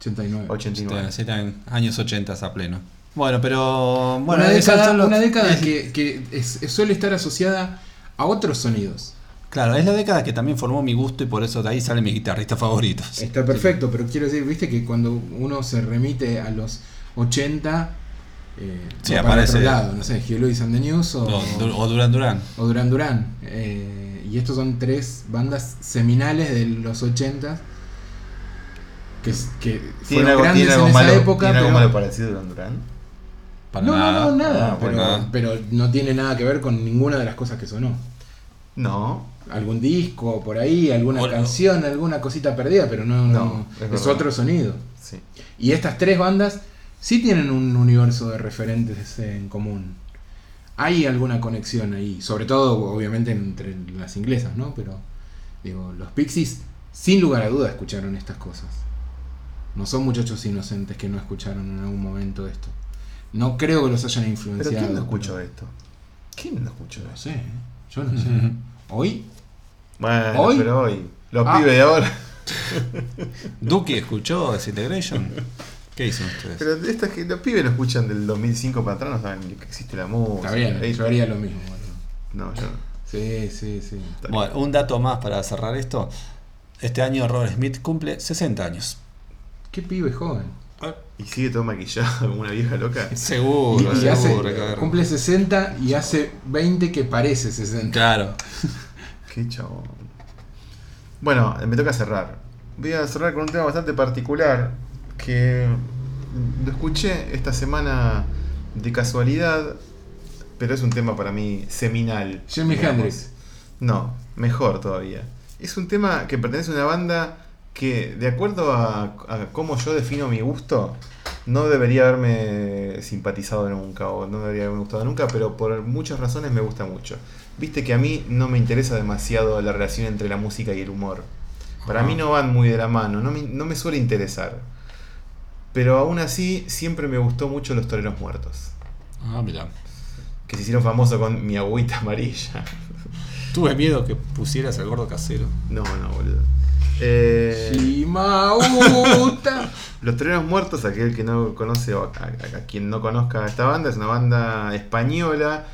89. 89. Sí, eran años 80 a pleno. Bueno, pero. Bueno, una década, los- una década es- que, que es- suele estar asociada a otros sonidos. Claro, es la década que también formó mi gusto y por eso de ahí salen mis guitarristas favoritos. Está perfecto, pero quiero decir, viste que cuando uno se remite a los 80, eh, Sí, aparece- otro lado, no sé, Hugh Lewis and the News o, O, o Duran Duran. o Duran Duran. Eh, y estos son tres bandas seminales de los 80 que, s- que ¿Tiene fueron algo, grandes en algo esa malo, época. ¿tiene algo pero- malo parecido a Duran Duran? Para no, nada. no, no, nada, Ah, pero no tiene nada que ver con ninguna de las cosas que sonó. No. Algún disco por ahí, alguna canción, alguna cosita perdida, pero no, no, No, es otro sonido. Sí. Y estas tres bandas sí tienen un universo de referentes en común. Hay alguna conexión ahí, sobre todo obviamente entre las inglesas, ¿no? Pero digo, los Pixies sin lugar a duda escucharon estas cosas. No son muchachos inocentes que no escucharon en algún momento esto. No creo que los hayan ¿Pero influenciado. quién no escuchó pero- esto? ¿Quién no escuchó No esto? sé, ¿eh? yo no sé. ¿Hoy? Bueno, ¿Hoy? pero hoy. Los Ah. pibes de ahora. Duki escuchó Disintegration. ¿Qué dicen ustedes? Pero que- los pibes no escuchan del 2005 para atrás, no saben que existe la música. Está bien, Ahí- yo haría lo mismo. No, yo no. Sí, sí, sí. Bueno, un dato más para cerrar esto. Este año Robert Smith cumple 60 años. Qué pibe joven. Y sigue todo maquillado como una vieja loca. Seguro, Y, y hace, seguro. cumple 60 y hace 20 que parece 60. Claro. Qué chabón. Bueno, me toca cerrar. Voy a cerrar con un tema bastante particular que lo escuché esta semana de casualidad, pero es un tema para mí seminal. Jimi. Hendrix. No, mejor todavía. Es un tema que pertenece a una banda que, de acuerdo a, a cómo yo defino mi gusto, no debería haberme simpatizado nunca o no debería haberme gustado nunca, pero por muchas razones me gusta mucho. Viste que a mí no me interesa demasiado la relación entre la música y el humor. Para mí no van muy de la mano, no me, no me suele interesar. Pero aún así, siempre me gustó mucho Los Toreros Muertos. Ah, mira. Que se hicieron famosos con mi agüita amarilla. Tuve miedo que pusieras al gordo casero. No, no, boludo. Eh, Shimauta. Los Toreros Muertos, aquel que no conoce o a, a- a quien no conozca esta banda, es una banda española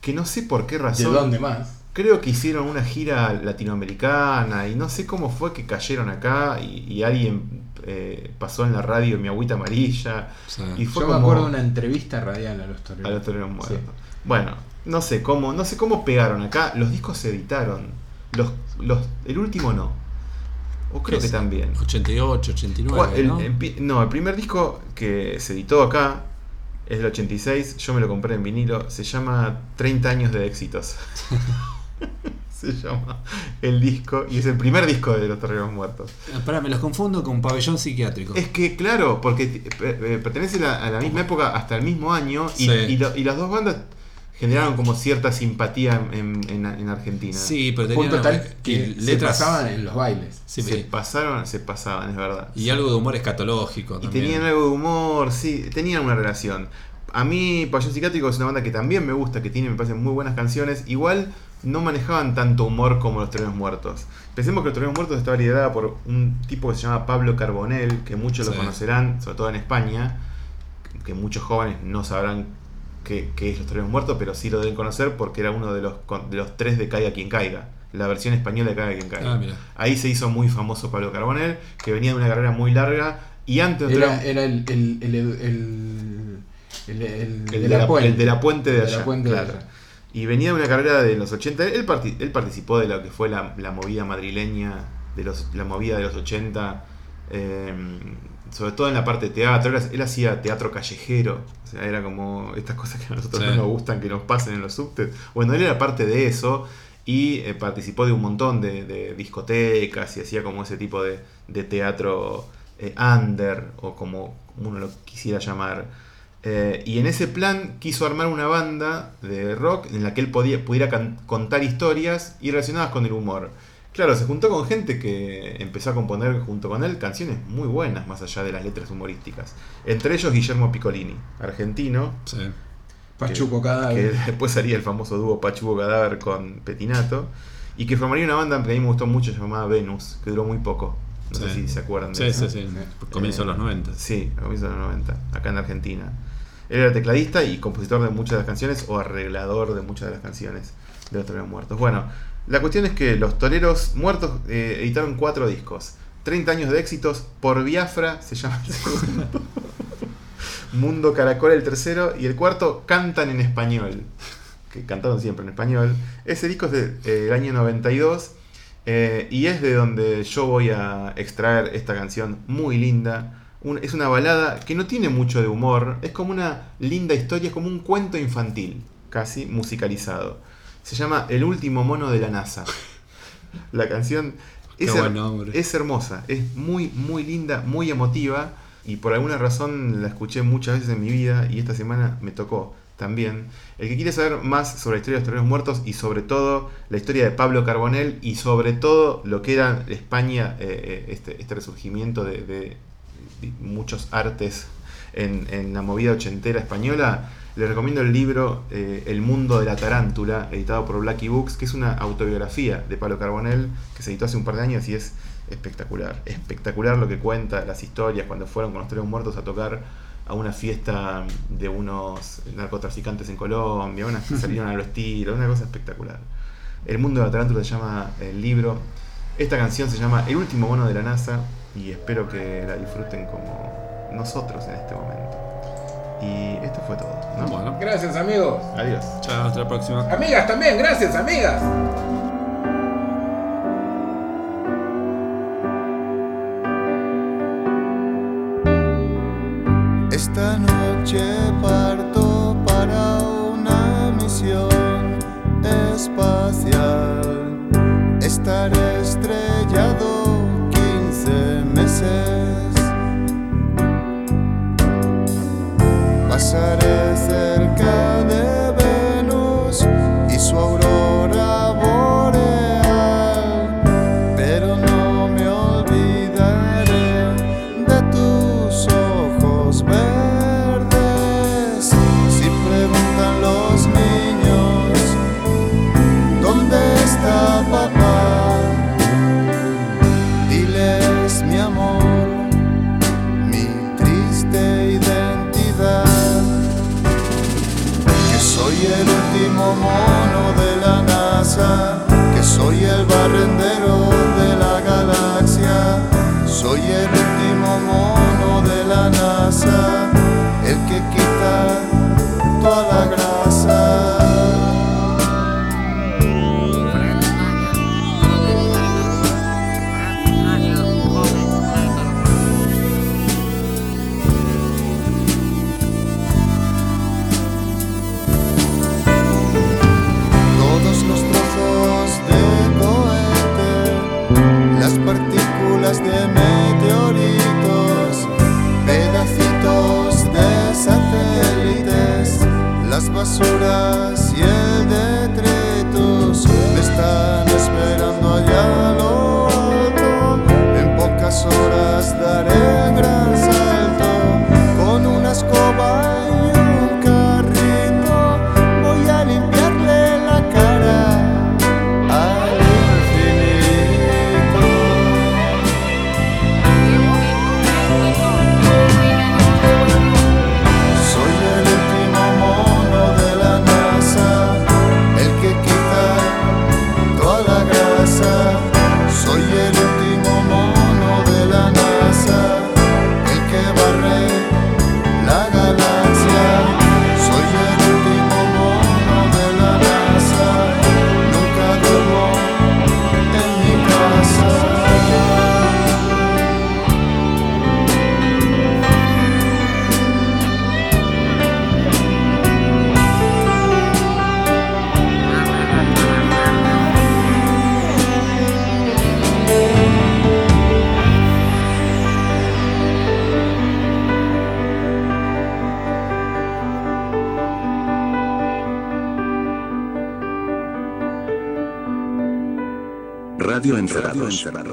que no sé por qué ¿De razón. dónde más? Creo que hicieron una gira latinoamericana y no sé cómo fue que cayeron acá y, y alguien eh, pasó en la radio mi agüita amarilla Sí. y fue Yo me acuerdo de una entrevista radial a los toreros. a los toreros muertos. Sí. Bueno, no sé cómo, no sé cómo pegaron acá. Los discos se editaron. Los, los, el último no. O creo que es? también. 88, 89. Cua- el- ¿no? el no, el primer disco que se editó acá es del 86. Yo me lo compré en vinilo. Se llama 30 años de éxitos. se llama el disco. Y es el primer disco de Los Toreros Muertos. Espera, me los confundo con pabellón psiquiátrico. Es que, claro, porque eh, pertenece a la, a la misma época hasta el mismo año. Y, Sí. y lo- y las dos bandas generaron como cierta simpatía en, en- en Argentina. Sí, pero Punto tenían tal y que se letras pasaban en los bailes. Sí, se sí. pasaron, se pasaban, es verdad. Y algo de humor escatológico Y también. tenían algo de humor, sí, tenían una relación. A mí, Pabellón Psiquiátrico es una banda que también me gusta, que tiene, me parecen muy buenas canciones. Igual no manejaban tanto humor como Los Toreros Muertos. Pensemos que Los Toreros Muertos estaba liderada por un tipo que se llama Pablo Carbonell, que muchos lo conocerán, sobre todo en España, que muchos jóvenes no sabrán qué es Los Toreros Muertos, pero sí lo deben conocer porque era uno de los, con- de los tres de Caiga quien caiga. La versión española de Caiga quien caiga. Ah, mira. Ahí se hizo muy famoso Pablo Carbonell, que venía de una carrera muy larga. Y antes de Era, era el, el, el, el, el- el- El de la la, puente. el de la puente de De la allá. puente de claro. allá. Y venía de una carrera de los 80. Él, parti- él participó de lo que fue la, la movida madrileña, de los, la movida de los 80, eh, sobre todo en la parte de teatro. Él, él hacía teatro callejero, o sea, era como estas cosas que a nosotros Sí. no nos gustan que nos pasen en los subtes. Bueno, él era parte de eso y eh, participó de un montón de, de discotecas y hacía como ese tipo de, de teatro eh, under o como uno lo quisiera llamar. Eh, y en ese plan quiso armar una banda de rock en la que él podía, pudiera can- contar historias y relacionadas con el humor. Claro, se juntó con gente que empezó a componer junto con él canciones muy buenas, más allá de las letras humorísticas. Entre ellos Guillermo Piccolini, argentino, Sí. Pachuco que cadáver. después haría el famoso dúo Pachuco Cadáver con Petinato, y que formaría una banda que a mí me gustó mucho llamada Venus, que duró muy poco. No sé Sí. si se acuerdan de Sí, eso. sí, sí. Comienzo de los 90. Sí, a comienzos de los 90, acá en Argentina. Él era tecladista y compositor de muchas de las canciones o arreglador de muchas de las canciones de los Toreros Muertos. Bueno, la cuestión es que los Toreros Muertos eh, editaron cuatro discos. 30 años de éxitos, por Biafra se llama el segundo. Mundo Caracol el tercero y el cuarto Cantan en español, que cantaron siempre en español. Ese disco es de- eh, del año 92 eh, y es de donde yo voy a extraer esta canción muy linda. Es una balada que no tiene mucho de humor, es como una linda historia, es como un cuento infantil, casi musicalizado. Se llama El último mono de la NASA. La canción es, her- es hermosa, es muy, muy linda, muy emotiva y por alguna razón la escuché muchas veces en mi vida y esta semana me tocó también. El que quiere saber más sobre la historia de los toreros muertos y sobre todo la historia de Pablo Carbonell y sobre todo lo que era España, eh, eh, este, este resurgimiento de, de- de muchos artes en, en la movida ochentera española, le recomiendo el libro eh, El mundo de la tarántula, editado por Blacky Books, que es una autobiografía de Pablo Carbonell, que se editó hace un par de años y es espectacular. Espectacular lo que cuenta, las historias, cuando fueron con los toreros muertos a tocar a una fiesta de unos narcotraficantes en Colombia, una, salieron a los tiros, una cosa espectacular. El mundo de la tarántula se llama el libro. Esta canción se llama El último mono de la NASA y espero que la disfruten como nosotros en este momento. Y esto fue todo. ¿no? Bueno, Gracias, amigos. Adiós. chao, hasta la próxima. Amigas también, gracias, amigas. Esta noche parto para una misión espacial. Estaré estrellado 15 meses. Pasaré cerca Encerrados.